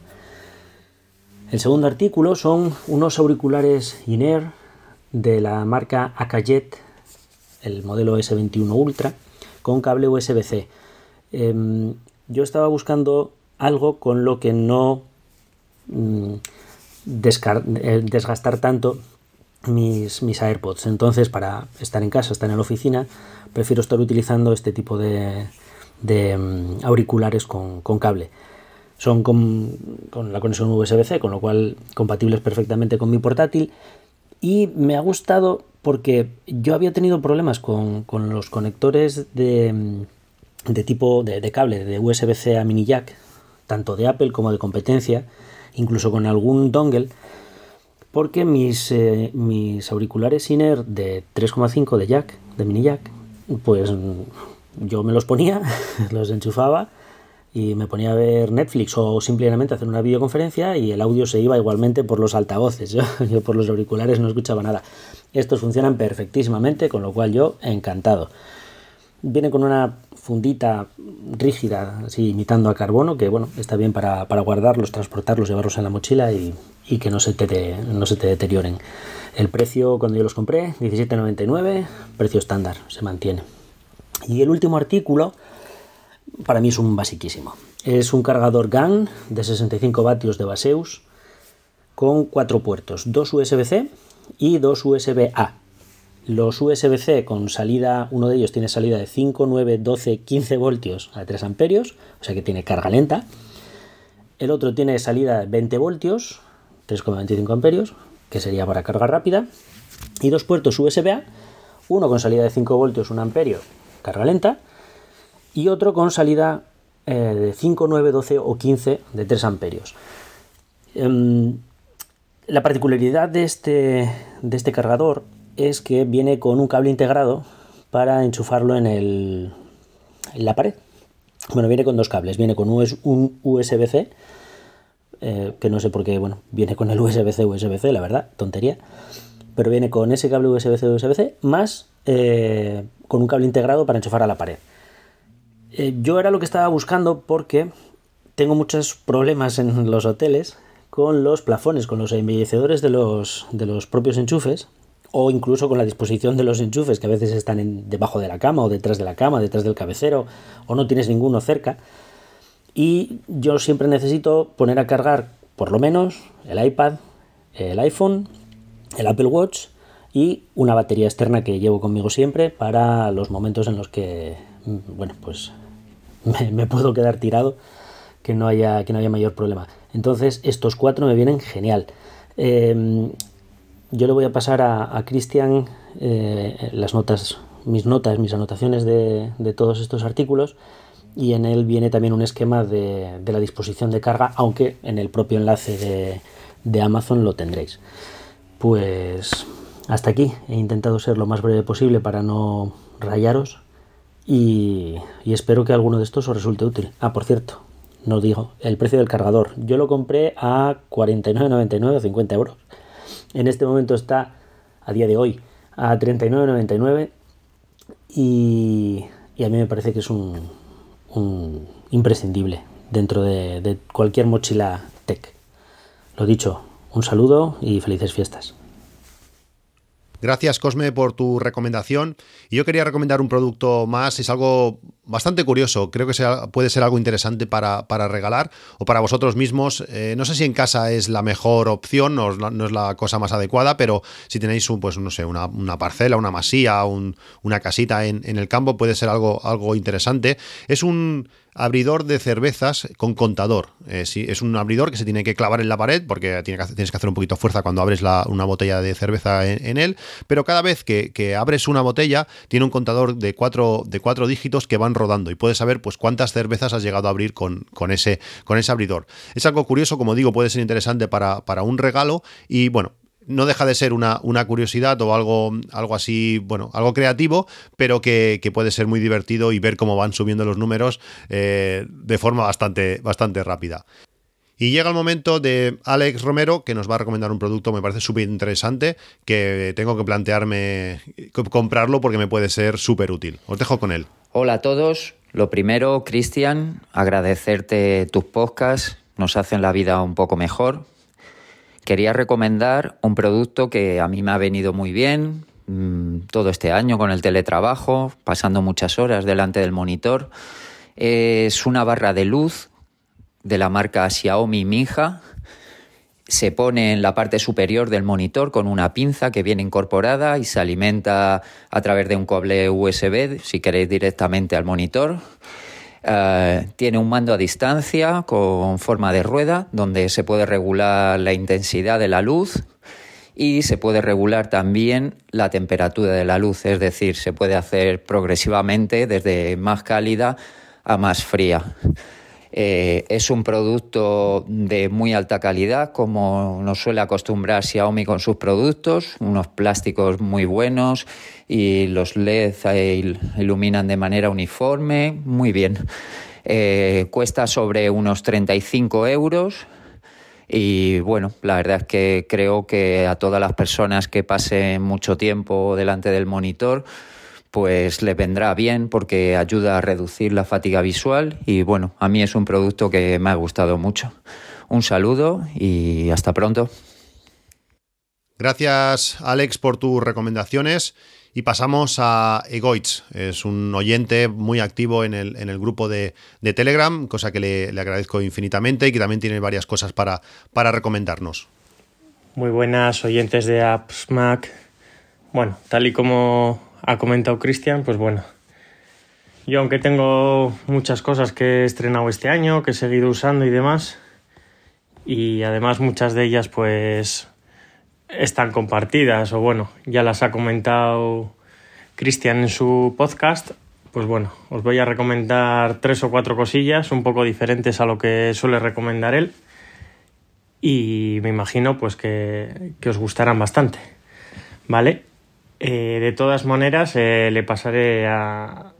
El segundo artículo son unos auriculares INER de la marca Akajet, el modelo S21 Ultra, con cable USB-C. Em, yo estaba buscando algo con lo que no mm, eh, desgastar tanto mis, mis, AirPods. Entonces, para estar en casa, estar en la oficina, prefiero estar utilizando este tipo de, mm, auriculares con cable son con, la conexión USB-C, con lo cual compatibles perfectamente con mi portátil. Y me ha gustado porque yo había tenido problemas con, los conectores de, tipo de, cable de USB-C a mini jack, tanto de Apple como de competencia, incluso con algún dongle, porque mis, eh, auriculares Iner de 3,5 de jack, de mini jack, pues yo me los ponía, [laughs] los enchufaba y me ponía a ver Netflix o simplemente hacer una videoconferencia y el audio se iba igualmente por los altavoces. [laughs] Yo, por los auriculares no escuchaba nada. Estos funcionan perfectísimamente, con lo cual yo encantado. Viene con una fundita rígida, así imitando a carbono, que bueno, está bien para, guardarlos, transportarlos, llevarlos en la mochila y, que no se, te, no se te deterioren. El precio cuando yo los compré, 17,99, precio estándar, se mantiene. Y el último artículo para mí es un basiquísimo. Es un cargador GAN de 65 vatios de Baseus con cuatro puertos, dos USB-C y dos USB-A. Los USB-C con salida, uno de ellos tiene salida de 5, 9, 12, 15 voltios a 3 amperios, o sea que tiene carga lenta. El otro tiene salida de 20 voltios, 3,25 amperios, que sería para carga rápida. Y dos puertos USB-A, uno con salida de 5 voltios, 1 amperio, carga lenta, y otro con salida eh, de 5, 9, 12 o 15 de 3 amperios. Em, la particularidad de este, de este cargador es que viene con un cable integrado para enchufarlo en, en la pared. Bueno, viene con dos cables. Viene con un USB-C, eh, que no sé por qué, bueno, viene con el USB-C, USB-C, la verdad, tontería. Pero viene con ese cable USB-C, USB-C, más eh, con un cable integrado para enchufar a la pared. Eh, yo era lo que estaba buscando porque tengo muchos problemas en los hoteles con los plafones, con los embellecedores de los, de los propios enchufes o incluso con la disposición de los enchufes que a veces están debajo de la cama o detrás de la cama, detrás del cabecero o no tienes ninguno cerca. Y yo siempre necesito poner a cargar por lo menos el iPad, el iPhone, el Apple Watch y una batería externa que llevo conmigo siempre para los momentos en los que bueno, pues [laughs] me, puedo quedar tirado, que no, haya, que no haya mayor problema. Entonces, estos cuatro me vienen genial. Em, yo le voy a pasar a, Cristian eh, las notas, mis notas, mis anotaciones de, todos estos artículos y en él viene también un esquema de, la disposición de carga, aunque en el propio enlace de, Amazon lo tendréis. Pues hasta aquí, he intentado ser lo más breve posible para no rayaros y, espero que alguno de estos os resulte útil. Ah, por cierto, no digo, el precio del cargador. Yo lo compré a 49,99 o 50 euros. En este momento está, a día de hoy, a 39,99. y, a mí me parece que es un, imprescindible dentro de, de cualquier mochila tech. Lo dicho, un saludo y felices fiestas. Gracias Cosme por tu recomendación. Y yo quería recomendar un producto más, es algo bastante curioso, creo que puede ser algo interesante para, regalar o para vosotros mismos. Eh, no sé si en casa es la mejor opción, no, no es la cosa más adecuada, pero si tenéis un, pues, no sé, una, parcela, una masía, una casita en, en, el campo, puede ser algo, algo interesante. Es un abridor de cervezas con contador. Eh, es un abridor que se tiene que clavar en la pared porque tiene que, tienes que hacer un poquito de fuerza cuando abres una botella de cerveza en, él, pero cada vez que, abres una botella tiene un contador de cuatro, de cuatro dígitos que van rodando y puedes saber pues cuántas cervezas has llegado a abrir con, con, ese, con ese abridor. Es algo curioso, como digo, puede ser interesante para, para un regalo y bueno, no deja de ser una, una, curiosidad o algo, algo así, bueno, algo creativo, pero que, puede ser muy divertido y ver cómo van subiendo los números eh, de forma bastante, bastante rápida. Y llega el momento de Alex Romero, que nos va a recomendar un producto, me parece súper interesante, que tengo que plantearme comprarlo porque me puede ser súper útil. Os dejo con él. Hola a todos. Lo primero, Cristian, agradecerte tus podcasts, nos hacen la vida un poco mejor, quería recomendar un producto que a mí me ha venido muy bien mm, todo este año con el teletrabajo, pasando muchas horas delante del monitor. Es una barra de luz de la marca Xiaomi Minja. Se pone en la parte superior del monitor con una pinza que viene incorporada y se alimenta a través de un cable USB, si queréis directamente al monitor. Eh, tiene un mando a distancia con forma de rueda donde se puede regular la intensidad de la luz y se puede regular también la temperatura de la luz, es decir, se puede hacer progresivamente desde más cálida a más fría. Eh, es un producto de muy alta calidad, como nos suele acostumbrar Xiaomi con sus productos, unos plásticos muy buenos y los LEDs iluminan de manera uniforme, muy bien. Eh, cuesta sobre unos 35 euros. Y bueno, la verdad es que creo que a todas las personas que pasen mucho tiempo delante del monitor, pues le vendrá bien porque ayuda a reducir la fatiga visual y bueno, a mí es un producto que me ha gustado mucho. Un saludo y hasta pronto. Gracias Alex por tus recomendaciones y pasamos a Egoitz. Es un oyente muy activo en el, en el grupo de, Telegram, cosa que le, agradezco infinitamente y que también tiene varias cosas para, para recomendarnos. Muy buenas oyentes de Apps Mac. Bueno, tal y como ha comentado Cristian, pues bueno, yo aunque tengo muchas cosas que he estrenado este año, que he seguido usando y demás, y además muchas de ellas pues están compartidas o bueno, ya las ha comentado Cristian en su podcast, pues bueno, os voy a recomendar tres o cuatro cosillas un poco diferentes a lo que suele recomendar él y me imagino pues que, que os gustarán bastante, ¿vale? Eh, de todas maneras, eh, le pasaré a,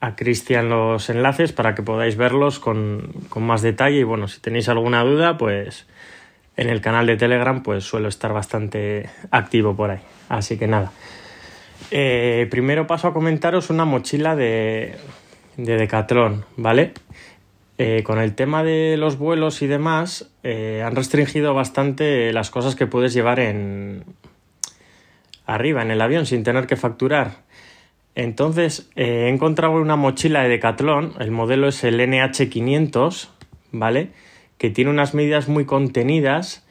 a Cristian los enlaces para que podáis verlos con, más detalle. Y bueno, si tenéis alguna duda, pues en el canal de Telegram, pues suelo estar bastante activo por ahí. Así que nada. Eh, primero paso a comentaros una mochila de, de Decathlon, ¿vale? con el tema de los vuelos y demás, han restringido bastante las cosas que puedes llevar en, arriba en el avión sin tener que facturar. Entonces eh, he encontrado una mochila de Decathlon, el modelo es el NH500, ¿vale? Que tiene unas medidas muy contenidas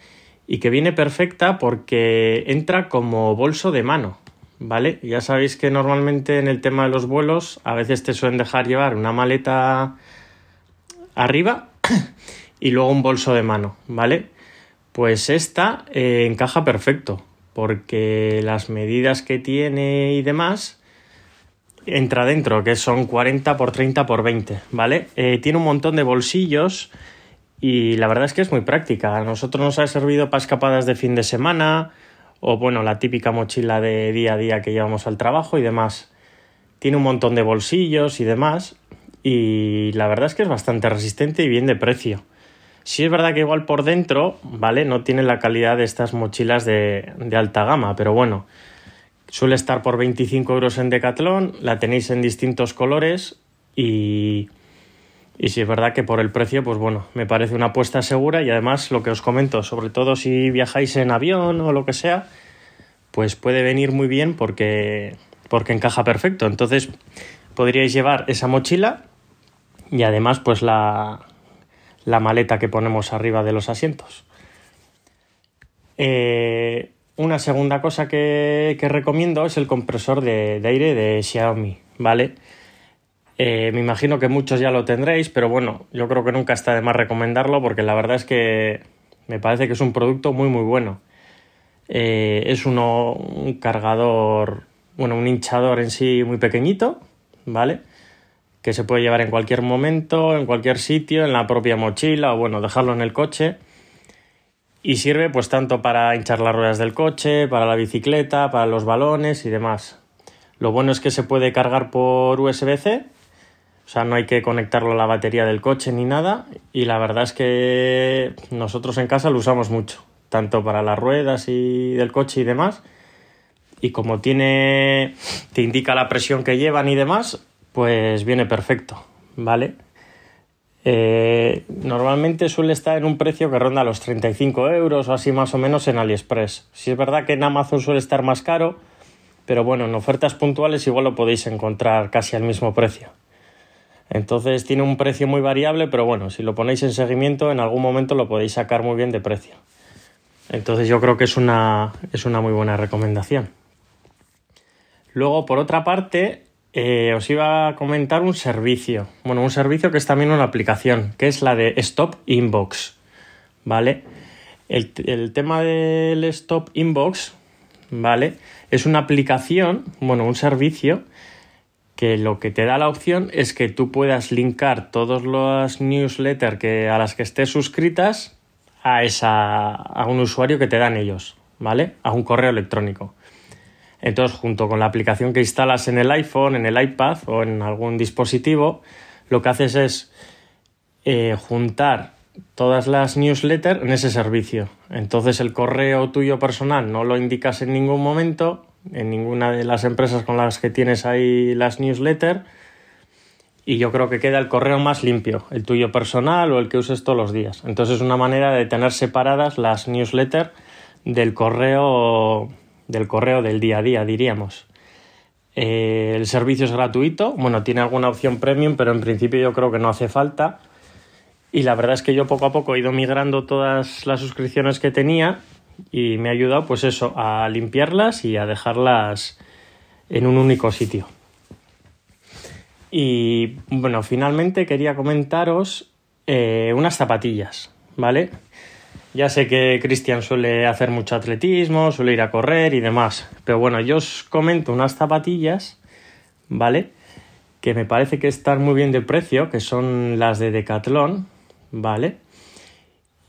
y que viene perfecta porque entra como bolso de mano, ¿vale? Ya sabéis que normalmente en el tema de los vuelos a veces te suelen dejar llevar una maleta arriba [coughs] y luego un bolso de mano, ¿vale? Pues esta eh, encaja perfecto porque las medidas que tiene y demás entra dentro, que son 40 por 30 por 20, ¿vale? Eh, tiene un montón de bolsillos y la verdad es que es muy práctica. A nosotros nos ha servido para escapadas de fin de semana o bueno, la típica mochila de día a día que llevamos al trabajo y demás. Tiene un montón de bolsillos y demás y la verdad es que es bastante resistente y bien de precio. Sí es verdad que igual por dentro, ¿vale? No tiene la calidad de estas mochilas de, alta gama, pero bueno, Suele estar por 25 euros en Decathlon, la tenéis en distintos colores y, y si es verdad que por el precio, pues bueno, me parece una apuesta segura y además lo que os comento, sobre todo si viajáis en avión o lo que sea, pues puede venir muy bien porque, porque encaja perfecto. Entonces podríais llevar esa mochila y además pues la, la maleta que ponemos arriba de los asientos. Eh, una segunda cosa que, que, recomiendo es el compresor de, de aire de Xiaomi, ¿vale? Eh, me imagino que muchos ya lo tendréis, pero bueno, yo creo que nunca está de más recomendarlo porque la verdad es que me parece que es un producto muy muy bueno. Eh, es uno, un cargador, bueno, un hinchador en sí muy pequeñito, ¿vale? Que se puede llevar en cualquier momento, en cualquier sitio, en la propia mochila o bueno, dejarlo en el coche. Y sirve pues tanto para hinchar las ruedas del coche, para la bicicleta, para los balones y demás. Lo bueno es que se puede cargar por USB-C, o sea, no hay que conectarlo a la batería del coche ni nada. Y la verdad es que nosotros en casa lo usamos mucho, tanto para las ruedas y del coche y demás. Y como tiene, te indica la presión que llevan y demás, pues viene perfecto, ¿vale? Eh, normalmente suele estar en un precio que ronda los 35 euros o así más o menos en AliExpress. Si es verdad que en Amazon suele estar más caro, pero bueno, en ofertas puntuales igual lo podéis encontrar casi al mismo precio. Entonces tiene un precio muy variable, pero bueno, si lo ponéis en seguimiento, en algún momento lo podéis sacar muy bien de precio. Entonces yo creo que es una, es una muy buena recomendación. Luego, por otra parte, eh, os iba a comentar un servicio. Bueno, un servicio que es también una aplicación, que es la de Stop Inbox. ¿Vale? El, el tema del Stop Inbox, ¿vale? Es una aplicación, bueno, un servicio que lo que te da la opción es que tú puedas linkar todos los newsletters que, a las que estés suscritas a, esa, a un usuario que te dan ellos, ¿vale? A un correo electrónico. Entonces, junto con la aplicación que instalas en el iPhone, en el iPad o en algún dispositivo, lo que haces es eh, juntar todas las newsletters en ese servicio. Entonces, el correo tuyo personal no lo indicas en ningún momento, en ninguna de las empresas con las que tienes ahí las newsletters. Y yo creo que queda el correo más limpio, el tuyo personal o el que uses todos los días. Entonces es una manera de tener separadas las newsletters del correo del correo del día a día, diríamos. Eh, el servicio es gratuito, bueno, tiene alguna opción premium, pero en principio yo creo que no hace falta. Y la verdad es que yo poco a poco he ido migrando todas las suscripciones que tenía y me ha ayudado, pues eso, a limpiarlas y a dejarlas en un único sitio. Y bueno, finalmente quería comentaros eh, unas zapatillas, ¿vale? Ya sé que Cristian suele hacer mucho atletismo, suele ir a correr y demás. Pero bueno, yo os comento unas zapatillas, ¿vale? Que me parece que están muy bien de precio, que son las de Decathlon, ¿vale?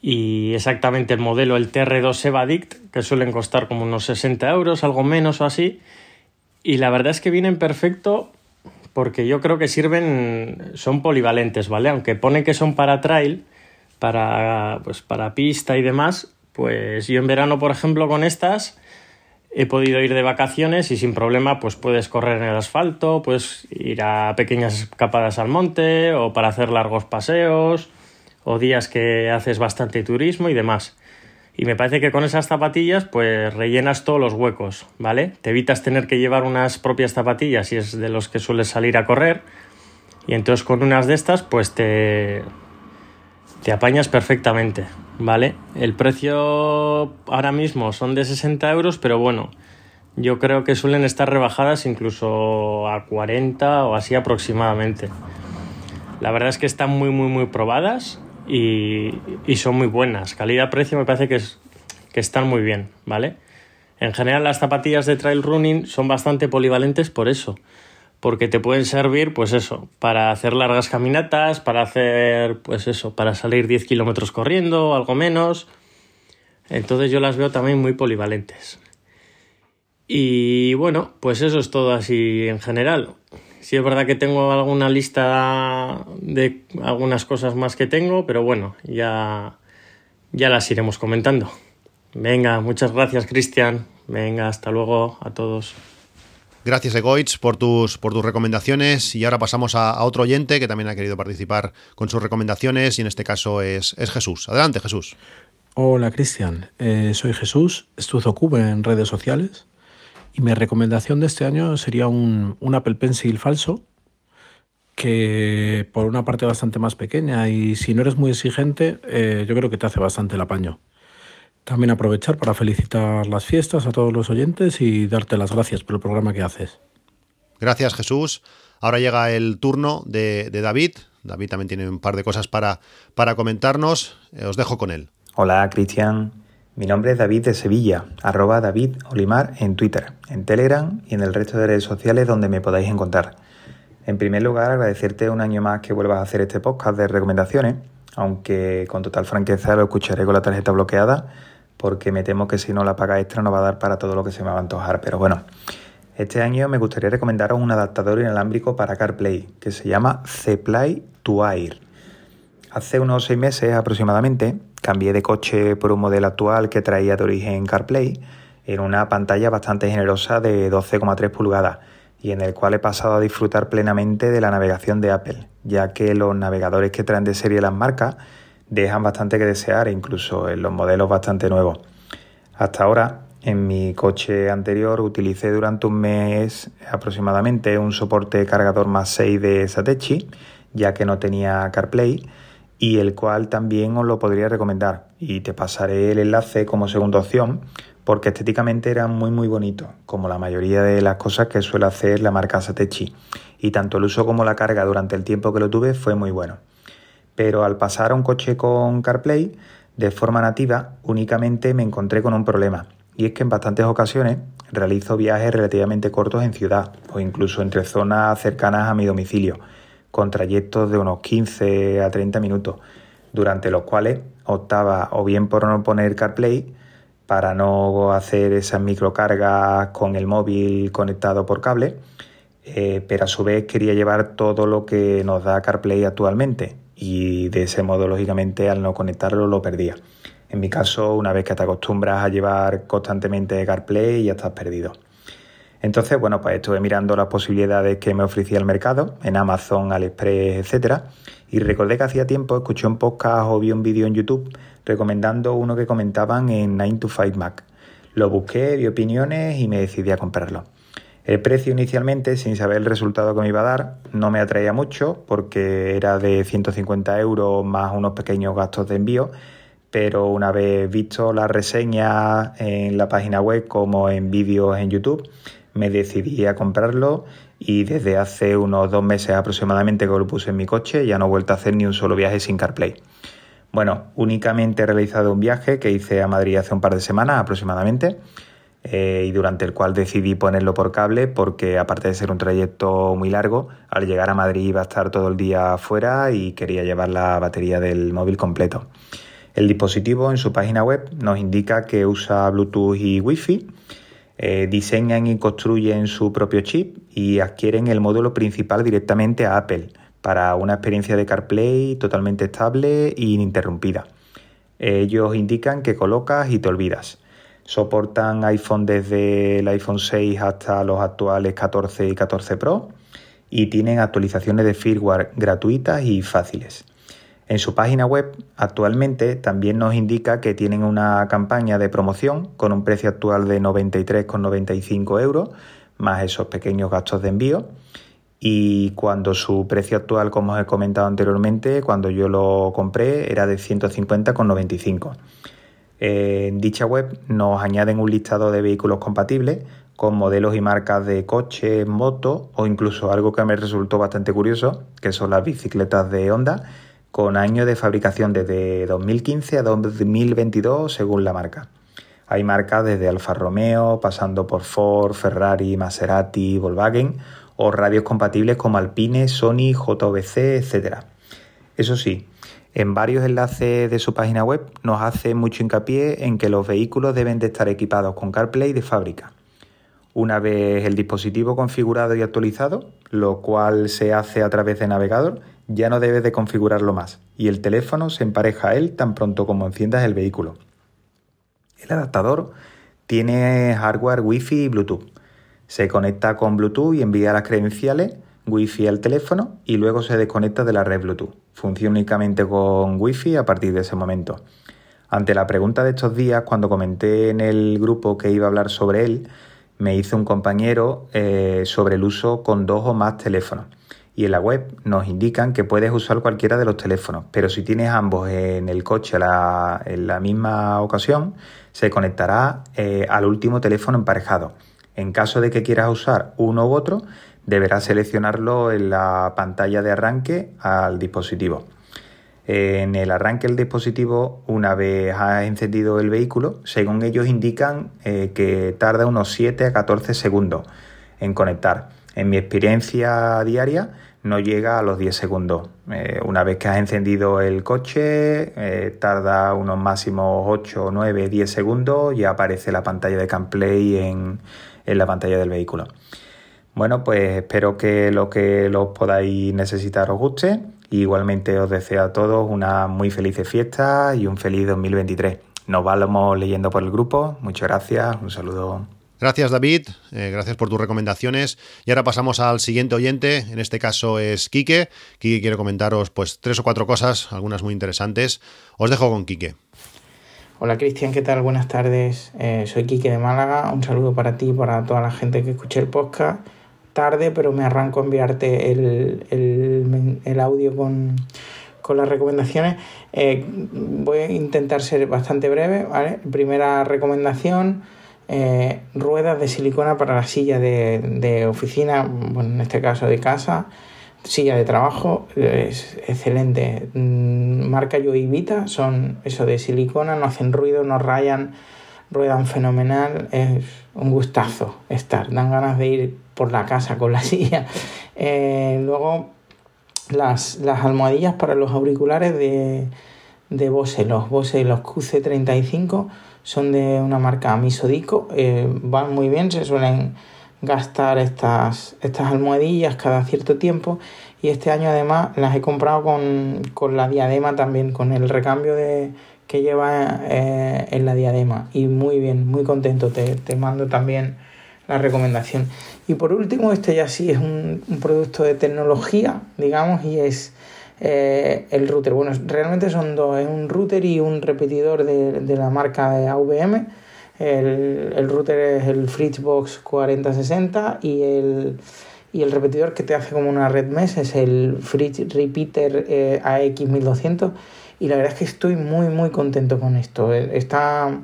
Y exactamente el modelo, el TR2 Evadict, que suelen costar como unos 60 euros, algo menos o así. Y la verdad es que vienen perfecto porque yo creo que sirven, son polivalentes, ¿vale? Aunque pone que son para trail, para, pues, para pista y demás, pues yo en verano, por ejemplo, con estas he podido ir de vacaciones y sin problema pues puedes correr en el asfalto, puedes ir a pequeñas escapadas al monte o para hacer largos paseos o días que haces bastante turismo y demás. Y me parece que con esas zapatillas pues rellenas todos los huecos, ¿vale? Te evitas tener que llevar unas propias zapatillas si es de los que sueles salir a correr. Y entonces con unas de estas pues te, te apañas perfectamente, ¿vale? El precio ahora mismo son de 60 euros, pero bueno, yo creo que suelen estar rebajadas incluso a 40 o así aproximadamente. La verdad es que están muy, muy, muy probadas y, y son muy buenas. Calidad-precio me parece que, es, que están muy bien, ¿vale? En general las zapatillas de trail running son bastante polivalentes por eso porque te pueden servir, pues eso, para hacer largas caminatas, para hacer, pues eso, para salir 10 kilómetros corriendo, algo menos. Entonces yo las veo también muy polivalentes. Y bueno, pues eso es todo así en general. Sí es verdad que tengo alguna lista de algunas cosas más que tengo, pero bueno, ya, ya las iremos comentando. Venga, muchas gracias Cristian. Venga, hasta luego a todos. Gracias, Egoitz, por tus, por tus recomendaciones. Y ahora pasamos a, otro oyente que también ha querido participar con sus recomendaciones, y en este caso es, es Jesús. Adelante, Jesús. Hola, Cristian. Eh, soy Jesús, Cube en redes sociales. Y mi recomendación de este año sería un, un Apple Pencil falso, que por una parte bastante más pequeña y si no eres muy exigente, eh, yo creo que te hace bastante el apaño. También aprovechar para felicitar las fiestas a todos los oyentes y darte las gracias por el programa que haces. Gracias Jesús. Ahora llega el turno de, de David. David también tiene un par de cosas para, para comentarnos. Eh, os dejo con él. Hola Cristian. Mi nombre es David de Sevilla, arroba David Olimar en Twitter, en Telegram y en el resto de redes sociales donde me podáis encontrar. En primer lugar, agradecerte un año más que vuelvas a hacer este podcast de recomendaciones, aunque con total franqueza lo escucharé con la tarjeta bloqueada porque me temo que si no la paga extra no va a dar para todo lo que se me va a antojar. Pero bueno, este año me gustaría recomendaros un adaptador inalámbrico para CarPlay que se llama Cplay to Air. Hace unos seis meses aproximadamente cambié de coche por un modelo actual que traía de origen CarPlay en una pantalla bastante generosa de 12,3 pulgadas y en el cual he pasado a disfrutar plenamente de la navegación de Apple, ya que los navegadores que traen de serie las marcas dejan bastante que desear, incluso en los modelos bastante nuevos. Hasta ahora, en mi coche anterior utilicé durante un mes aproximadamente un soporte cargador más 6 de Satechi, ya que no tenía CarPlay, y el cual también os lo podría recomendar. Y te pasaré el enlace como segunda opción, porque estéticamente era muy muy bonito, como la mayoría de las cosas que suele hacer la marca Satechi. Y tanto el uso como la carga durante el tiempo que lo tuve fue muy bueno pero al pasar a un coche con CarPlay de forma nativa únicamente me encontré con un problema y es que en bastantes ocasiones realizo viajes relativamente cortos en ciudad o incluso entre zonas cercanas a mi domicilio con trayectos de unos 15 a 30 minutos durante los cuales optaba o bien por no poner CarPlay para no hacer esas microcargas con el móvil conectado por cable, eh, pero a su vez quería llevar todo lo que nos da CarPlay actualmente, y de ese modo, lógicamente, al no conectarlo lo perdía. En mi caso, una vez que te acostumbras a llevar constantemente CarPlay, ya estás perdido. Entonces, bueno, pues estuve mirando las posibilidades que me ofrecía el mercado en Amazon, AliExpress, etcétera, y recordé que hacía tiempo escuché un podcast o vi un vídeo en YouTube recomendando uno que comentaban en 9 to 5 Mac. Lo busqué, vi opiniones y me decidí a comprarlo. El precio inicialmente, sin saber el resultado que me iba a dar, no me atraía mucho porque era de 150 euros más unos pequeños gastos de envío, pero una vez visto las reseñas en la página web como en vídeos en YouTube, me decidí a comprarlo y desde hace unos dos meses aproximadamente que lo puse en mi coche ya no he vuelto a hacer ni un solo viaje sin CarPlay. Bueno, únicamente he realizado un viaje que hice a Madrid hace un par de semanas aproximadamente eh, y durante el cual decidí ponerlo por cable porque aparte de ser un trayecto muy largo, al llegar a Madrid iba a estar todo el día fuera y quería llevar la batería del móvil completo. El dispositivo en su página web nos indica que usa Bluetooth y Wi-Fi, eh, diseñan y construyen su propio chip y adquieren el módulo principal directamente a Apple para una experiencia de CarPlay totalmente estable e ininterrumpida. Ellos indican que colocas y te olvidas. Soportan iPhone desde el iPhone 6 hasta los actuales 14 y 14 Pro y tienen actualizaciones de firmware gratuitas y fáciles. En su página web actualmente también nos indica que tienen una campaña de promoción con un precio actual de 93,95 euros más esos pequeños gastos de envío y cuando su precio actual, como os he comentado anteriormente, cuando yo lo compré era de 150,95. En dicha web nos añaden un listado de vehículos compatibles con modelos y marcas de coches, motos o incluso algo que me resultó bastante curioso, que son las bicicletas de Honda, con años de fabricación desde 2015 a 2022 según la marca. Hay marcas desde Alfa Romeo, pasando por Ford, Ferrari, Maserati, Volkswagen o radios compatibles como Alpine, Sony, JVC, etc. Eso sí, en varios enlaces de su página web nos hace mucho hincapié en que los vehículos deben de estar equipados con CarPlay de fábrica. Una vez el dispositivo configurado y actualizado, lo cual se hace a través de navegador, ya no debes de configurarlo más y el teléfono se empareja a él tan pronto como enciendas el vehículo. El adaptador tiene hardware Wi-Fi y Bluetooth. Se conecta con Bluetooth y envía las credenciales Wi-Fi al teléfono y luego se desconecta de la red Bluetooth. Funciona únicamente con Wi-Fi a partir de ese momento. Ante la pregunta de estos días, cuando comenté en el grupo que iba a hablar sobre él, me hizo un compañero eh, sobre el uso con dos o más teléfonos. Y en la web nos indican que puedes usar cualquiera de los teléfonos, pero si tienes ambos en el coche en la misma ocasión, se conectará eh, al último teléfono emparejado. En caso de que quieras usar uno u otro, deberás seleccionarlo en la pantalla de arranque al dispositivo. En el arranque del dispositivo, una vez has encendido el vehículo, según ellos indican eh, que tarda unos 7 a 14 segundos en conectar. En mi experiencia diaria no llega a los 10 segundos. Eh, una vez que has encendido el coche, eh, tarda unos máximos 8, 9, 10 segundos y aparece la pantalla de CarPlay en, en la pantalla del vehículo. Bueno, pues espero que lo que los podáis necesitar os guste. igualmente os deseo a todos una muy feliz fiesta y un feliz 2023. Nos vamos leyendo por el grupo. Muchas gracias. Un saludo. Gracias David, eh, gracias por tus recomendaciones. Y ahora pasamos al siguiente oyente, en este caso es Quique. Quique quiere comentaros pues tres o cuatro cosas, algunas muy interesantes. Os dejo con Quique. Hola Cristian, ¿qué tal? Buenas tardes. Eh, soy Quique de Málaga. Un saludo para ti y para toda la gente que escuche el podcast tarde, pero me arranco a enviarte el, audio con, las recomendaciones. Eh, voy a intentar ser bastante breve, ¿vale? Primera recomendación, eh, ruedas de silicona para la silla de, oficina, bueno, en este caso de casa, silla de trabajo, es excelente. Mm, marca Yo Vita, son eso de silicona, no hacen ruido, no rayan, ruedan fenomenal, es un gustazo estar, dan ganas de ir por la casa con la [laughs] silla. Eh, luego las, almohadillas para los auriculares de, de Bose, los Bose, los QC35 son de una marca Misodico, eh, van muy bien, se suelen gastar estas, estas almohadillas cada cierto tiempo. Y este año además las he comprado con, la diadema también, con el recambio de, que lleva eh, en la diadema. Y muy bien, muy contento, te, te mando también la recomendación. Y por último, este ya sí es un, producto de tecnología, digamos, y es eh, el router. Bueno, realmente son dos, es un router y un repetidor de, la marca de AVM. El, el, router es el Fritzbox 4060 y el, y el repetidor que te hace como una red mesh es el Fritz Repeater eh, AX1200 y la verdad es que estoy muy muy contento con esto. Está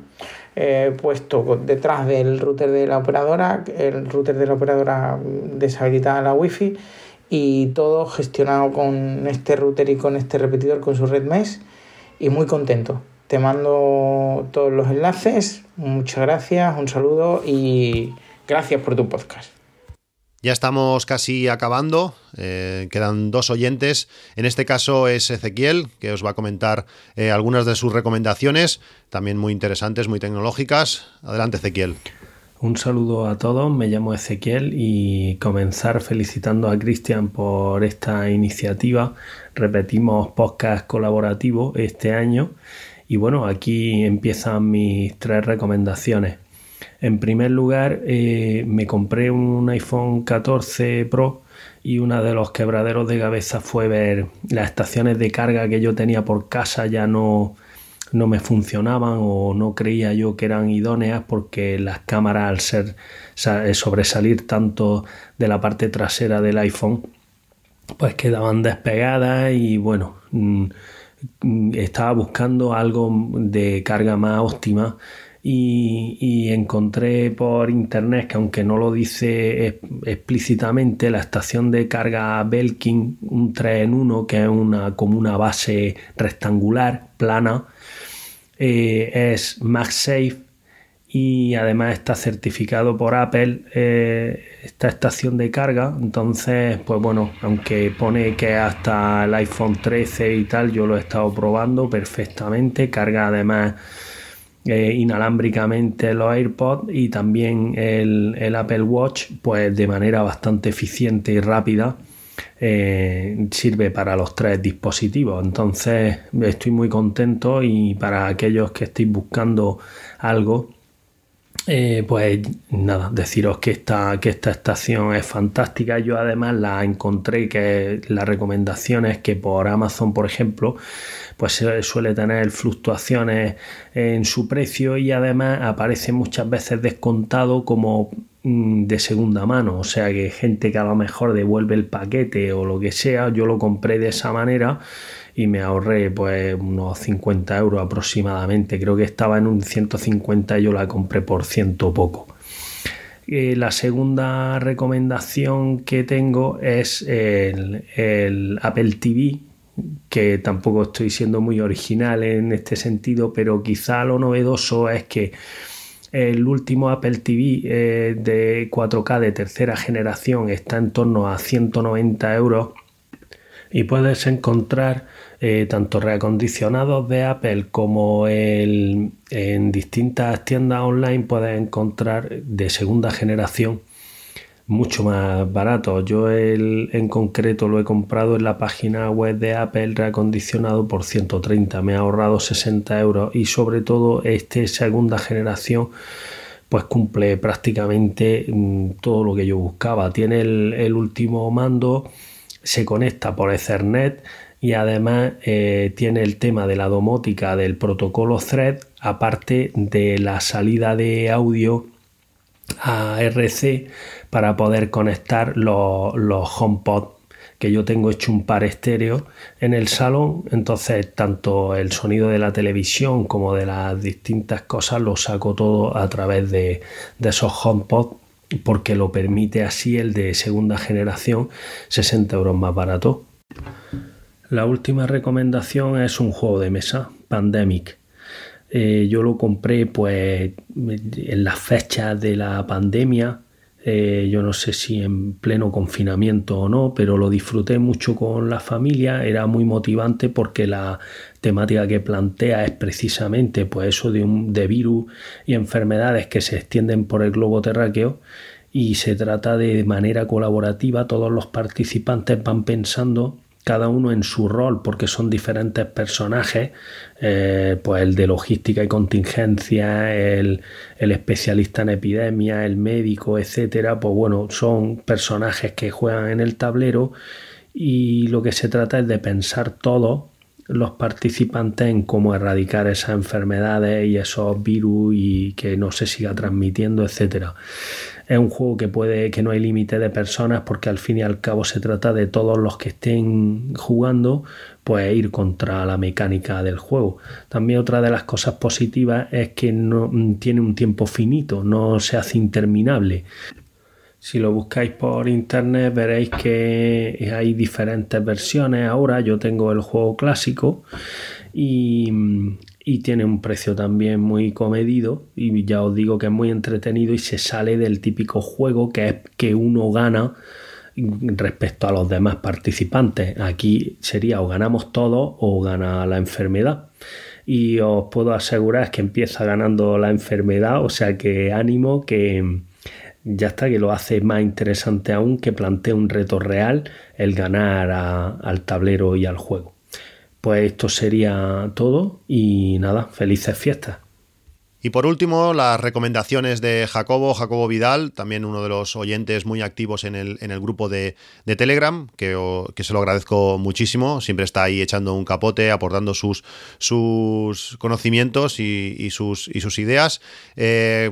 eh, puesto detrás del router de la operadora, el router de la operadora deshabilitada la wifi y todo gestionado con este router y con este repetidor con su red mesh y muy contento. Te mando todos los enlaces, muchas gracias, un saludo y gracias por tu podcast. Ya estamos casi acabando, eh, quedan dos oyentes. En este caso es Ezequiel, que os va a comentar eh, algunas de sus recomendaciones, también muy interesantes, muy tecnológicas. Adelante, Ezequiel. Un saludo a todos, me llamo Ezequiel y comenzar felicitando a Cristian por esta iniciativa. Repetimos podcast colaborativo este año y bueno, aquí empiezan mis tres recomendaciones. En primer lugar, eh, me compré un iPhone 14 Pro y uno de los quebraderos de cabeza fue ver las estaciones de carga que yo tenía por casa ya no, no me funcionaban o no creía yo que eran idóneas porque las cámaras al ser eh, sobresalir tanto de la parte trasera del iPhone pues quedaban despegadas y bueno mm, mm, estaba buscando algo de carga más óptima y, encontré por internet que aunque no lo dice explícitamente la estación de carga Belkin un 3 en 1 que es una como una base rectangular plana eh, es MagSafe y además está certificado por Apple eh, esta estación de carga. Entonces pues bueno aunque pone que hasta el iPhone 13 y tal yo lo he estado probando perfectamente. Carga además eh, inalámbricamente los AirPods y también el, Apple Watch, pues de manera bastante eficiente y rápida. Eh, sirve para los tres dispositivos entonces estoy muy contento y para aquellos que estéis buscando algo Eh, pues nada, deciros que esta, que esta estación es fantástica. Yo además la encontré que la recomendación es que por Amazon, por ejemplo, pues suele tener fluctuaciones en su precio y además aparece muchas veces descontado como mm, de segunda mano, o sea que gente que a lo mejor devuelve el paquete o lo que sea, yo lo compré de esa manera y me ahorré pues unos 50 euros aproximadamente. Creo que estaba en un 150 y yo la compré por ciento poco. Eh, la segunda recomendación que tengo es el, el, Apple TV, que tampoco estoy siendo muy original en este sentido, pero quizá lo novedoso es que el último Apple TV eh, de 4K de tercera generación está en torno a 190 euros y puedes encontrar eh, tanto reacondicionados de Apple como en distintas tiendas online puedes encontrar de segunda generación mucho más barato. Yo el, en concreto lo he comprado en la página web de Apple reacondicionado por 130. Me ha ahorrado 60 euros y sobre todo este segunda generación pues cumple prácticamente mm, todo lo que yo buscaba. Tiene el, último mando, se conecta por Ethernet y además eh, tiene el tema de la domótica del protocolo Thread, aparte de la salida de audio a RC para poder conectar los, los HomePod que yo tengo hecho un par estéreo en el salón, entonces tanto el sonido de la televisión como de las distintas cosas lo saco todo a través de, esos HomePod porque lo permite así el de segunda generación 60 euros más barato. La última recomendación es un juego de mesa, Pandemic. Eh, yo lo compré pues en las fechas de la pandemia. Eh, yo no sé si en pleno confinamiento o no, pero lo disfruté mucho con la familia. Era muy motivante porque la temática que plantea es precisamente pues eso de, un, de virus y enfermedades que se extienden por el globo terráqueo y se trata de manera colaborativa. Todos los participantes van pensando cada uno en su rol, porque son diferentes personajes, eh, pues el de logística y contingencia, el, el, especialista en epidemia, el médico, etcétera, pues bueno, son personajes que juegan en el tablero y lo que se trata es de pensar todos los participantes en cómo erradicar esas enfermedades y esos virus y que no se siga transmitiendo, etcétera. Es un juego que puede, que no hay límite de personas porque al fin y al cabo se trata de todos los que estén jugando, pues ir contra la mecánica del juego. También otra de las cosas positivas es que no tiene un tiempo finito, no se hace interminable. Si lo buscáis por internet veréis que hay diferentes versiones. Ahora yo tengo el juego clásico y, y tiene un precio también muy comedido y ya os digo que es muy entretenido y se sale del típico juego que es que uno gana respecto a los demás participantes. Aquí sería o ganamos todos o gana la enfermedad. Y os puedo asegurar que empieza ganando la enfermedad, o sea que ánimo que ya está, que lo hace más interesante aún que plantea un reto real el ganar al tablero y al juego. Pues esto sería todo y nada, felices fiestas. Y por último, las recomendaciones de Jacobo, Jacobo Vidal, también uno de los oyentes muy activos en el, en el grupo de, Telegram, que, que, se lo agradezco muchísimo. Siempre está ahí echando un capote, aportando sus, sus conocimientos y, y, sus, y sus ideas. Eh,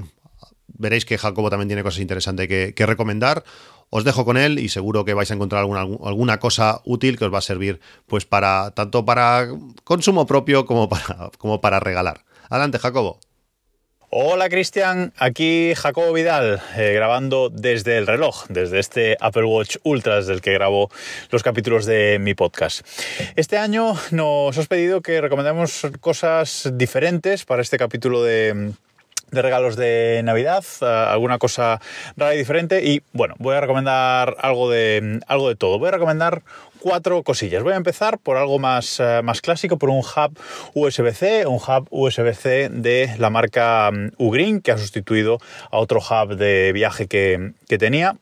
veréis que Jacobo también tiene cosas interesantes que, recomendar os dejo con él y seguro que vais a encontrar alguna, alguna cosa útil que os va a servir pues para tanto para consumo propio como [laughs] para, como para regalar. Adelante, Jacobo. Hola Cristian, aquí Jacobo Vidal, eh, grabando desde el reloj, desde este Apple Watch Ultra, desde el que grabo los capítulos de mi podcast. Este año nos has pedido que recomendemos cosas diferentes para este capítulo de, de regalos de Navidad, eh, alguna cosa rara y diferente. Y bueno, voy a recomendar algo de, algo de todo. Voy a recomendar cuatro cosillas. Voy a empezar por algo más, eh, más clásico, por un hub USB-C, un hub USB-C de la marca mm, Ugreen, que ha sustituido a otro hub de viaje que, que tenía.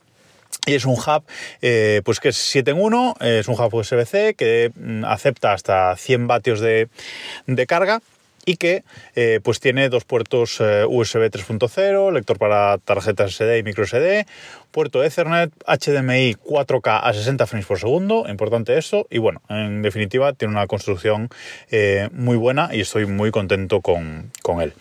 Y es un hub eh, pues que es 7 en 1, es un hub USB-C que mm, acepta hasta 100 vatios de, de carga y que eh, pues tiene dos puertos eh, USB 3.0, lector para tarjetas SD y micro SD, puerto Ethernet, HDMI 4K a 60 frames por segundo, importante eso, y bueno, en definitiva tiene una construcción eh, muy buena y estoy muy contento con, con él.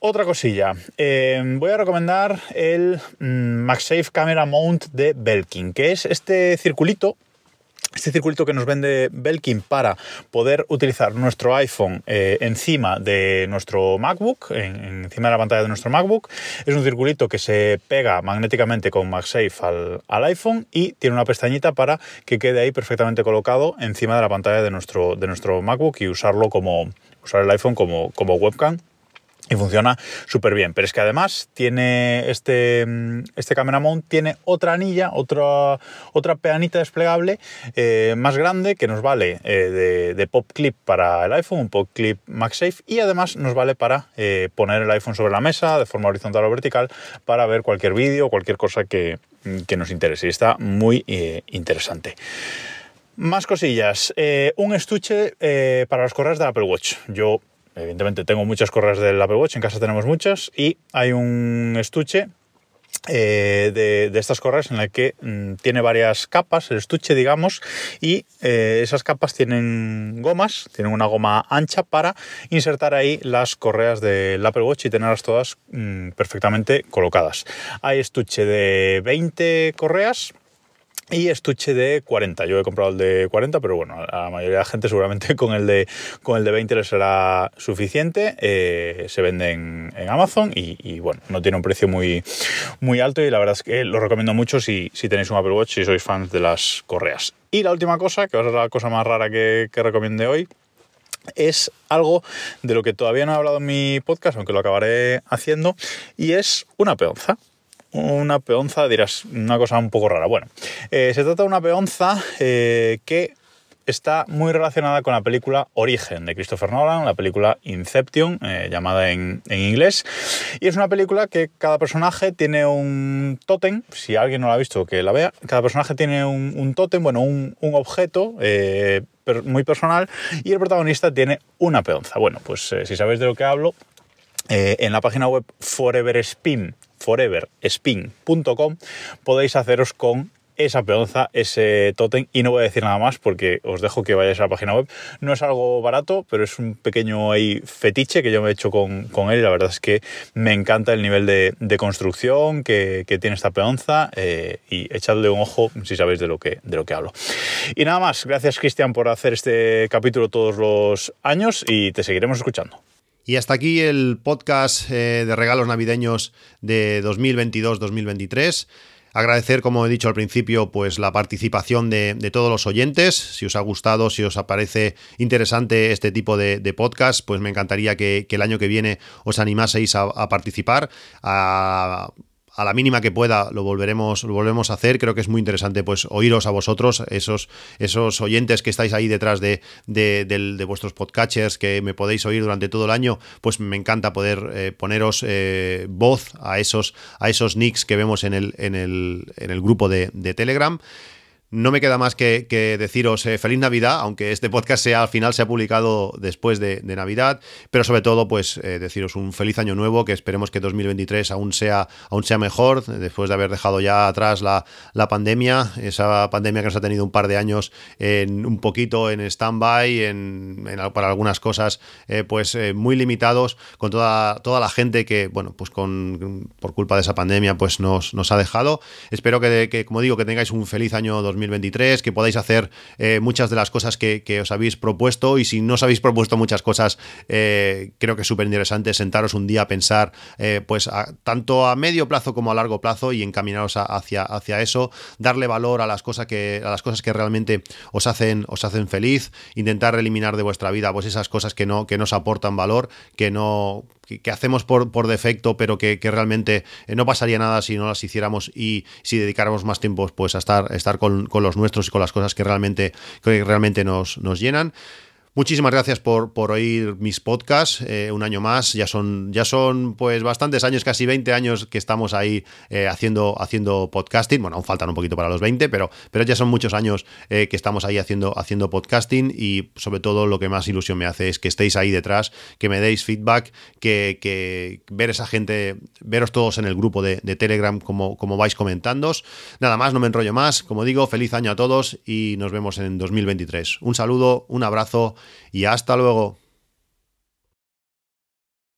Otra cosilla, voy a recomendar el mm, MagSafe Camera Mount de Belkin, que es este circulito este circuito que nos vende Belkin para poder utilizar nuestro iPhone eh, encima de nuestro MacBook, encima de la pantalla de nuestro MacBook. Es un circulito que se pega magnéticamente con MagSafe al, al, iPhone y tiene una pestañita para que quede ahí perfectamente colocado encima de la pantalla de nuestro, de nuestro MacBook y usarlo como usar el iPhone como, como webcam y funciona súper bien. Pero es que además tiene este, este camera mount tiene otra anilla, otra, otra peanita desplegable eh, más grande que nos vale eh, de, pop clip para el iPhone, pop clip MagSafe y además nos vale para eh, poner el iPhone sobre la mesa de forma horizontal o vertical para ver cualquier vídeo cualquier cosa que, que, nos interese. Y está muy interesante. Más cosillas. un estuche para las correas de Apple Watch. Yo Evidentemente tengo muchas correas del Apple Watch, en casa tenemos muchas, y hay un estuche eh, de, estas correas en el que mm, tiene varias capas, el estuche, digamos, y eh, esas capas tienen gomas, tienen una goma ancha para insertar ahí las correas del Apple Watch y tenerlas todas mm, perfectamente colocadas. Hay estuche de 20 correas y estuche de 40. Yo he comprado el de 40, pero bueno, a la mayoría de la gente seguramente [laughs] con el de, con el de 20 les será suficiente. Eh, se vende en, Amazon y, bueno, no tiene un precio muy, muy alto y la verdad es que lo recomiendo mucho si, si tenéis un Apple Watch y sois fans de las correas. Y la última cosa, que va a ser la cosa más rara que, que recomiende hoy, es algo de lo que todavía no he hablado en mi podcast, aunque lo acabaré haciendo, y es una peonza una peonza, dirás, una cosa un poco rara. Bueno, eh, se trata de una peonza eh, que está muy relacionada con la película Origen de Christopher Nolan, la película Inception, eh, llamada en, inglés. Y es una película que cada personaje tiene un tótem, si alguien no la ha visto, que la vea, cada personaje tiene un, tótem, bueno, un, objeto muy personal y el protagonista tiene una peonza. Bueno, pues si sabéis de lo que hablo, en la página web Forever Spin foreverspin.com podéis haceros con esa peonza, ese tótem y no voy a decir nada más porque os dejo que vayáis a la página web. No es algo barato, pero es un pequeño ahí fetiche que yo me he hecho con, él y la verdad es que me encanta el nivel de, construcción que, tiene esta peonza eh, y echadle un ojo si sabéis de lo, que, de lo que hablo. Y nada más, gracias Cristian por hacer este capítulo todos los años y te seguiremos escuchando. Y hasta aquí el podcast eh, de regalos navideños de 2022-2023. Agradecer, como he dicho al principio, pues la participación de, todos los oyentes. Si os ha gustado, si os parece interesante este tipo de, podcast, pues me encantaría que, el año que viene os animaseis a, a participar, a a la mínima que pueda lo volveremos, lo volvemos a hacer. Creo que es muy interesante pues oíros a vosotros, esos, esos oyentes que estáis ahí detrás de, de, vuestros podcatchers, que me podéis oír durante todo el año, pues me encanta poder eh, poneros eh, voz a esos, a esos nicks que vemos en el, en el, en el grupo de, de Telegram. No me queda más que, deciros eh, feliz Navidad, aunque este podcast sea al final se ha publicado después de, Navidad, pero sobre todo pues eh, deciros un feliz año nuevo, que esperemos que 2023 aún sea, aún sea mejor, después de haber dejado ya atrás la, pandemia, esa pandemia que nos ha tenido un par de años en, un poquito en stand-by, en, para algunas cosas eh, pues muy limitados, con toda, toda la gente que, bueno, pues con, por culpa de esa pandemia pues nos, nos ha dejado. Espero que, que, como digo, que tengáis un feliz año 2023 2023, que podáis hacer eh, muchas de las cosas que, os habéis propuesto. Y si no os habéis propuesto muchas cosas, eh, creo que es súper interesante sentaros un día a pensar eh, pues tanto a medio plazo como a largo plazo y encaminaros hacia, hacia eso, darle valor a las cosas que, a las cosas que realmente os hacen, os hacen feliz, intentar eliminar de vuestra vida pues esas cosas que no, que nos aportan valor, que no, que, hacemos por, por, defecto, pero que, realmente eh, no pasaría nada si no las hiciéramos. Y si dedicáramos más tiempo pues, a estar, estar con, los nuestros y con las cosas que realmente, que realmente nos, nos llenan. Muchísimas gracias por, por oír mis podcasts. Eh, un año más. Ya son, ya son pues bastantes años, casi 20 años que estamos ahí eh, haciendo, haciendo podcasting. Bueno, aún faltan un poquito para los 20, pero, pero ya son muchos años eh, que estamos ahí haciendo, haciendo podcasting. Y sobre todo lo que más ilusión me hace es que estéis ahí detrás, que me deis feedback, que, ver esa gente, veros todos en el grupo de, Telegram como, como vais comentando. Nada más, no me enrollo más. Como digo, feliz año a todos y nos vemos en 2023. Un saludo, un abrazo y hasta luego.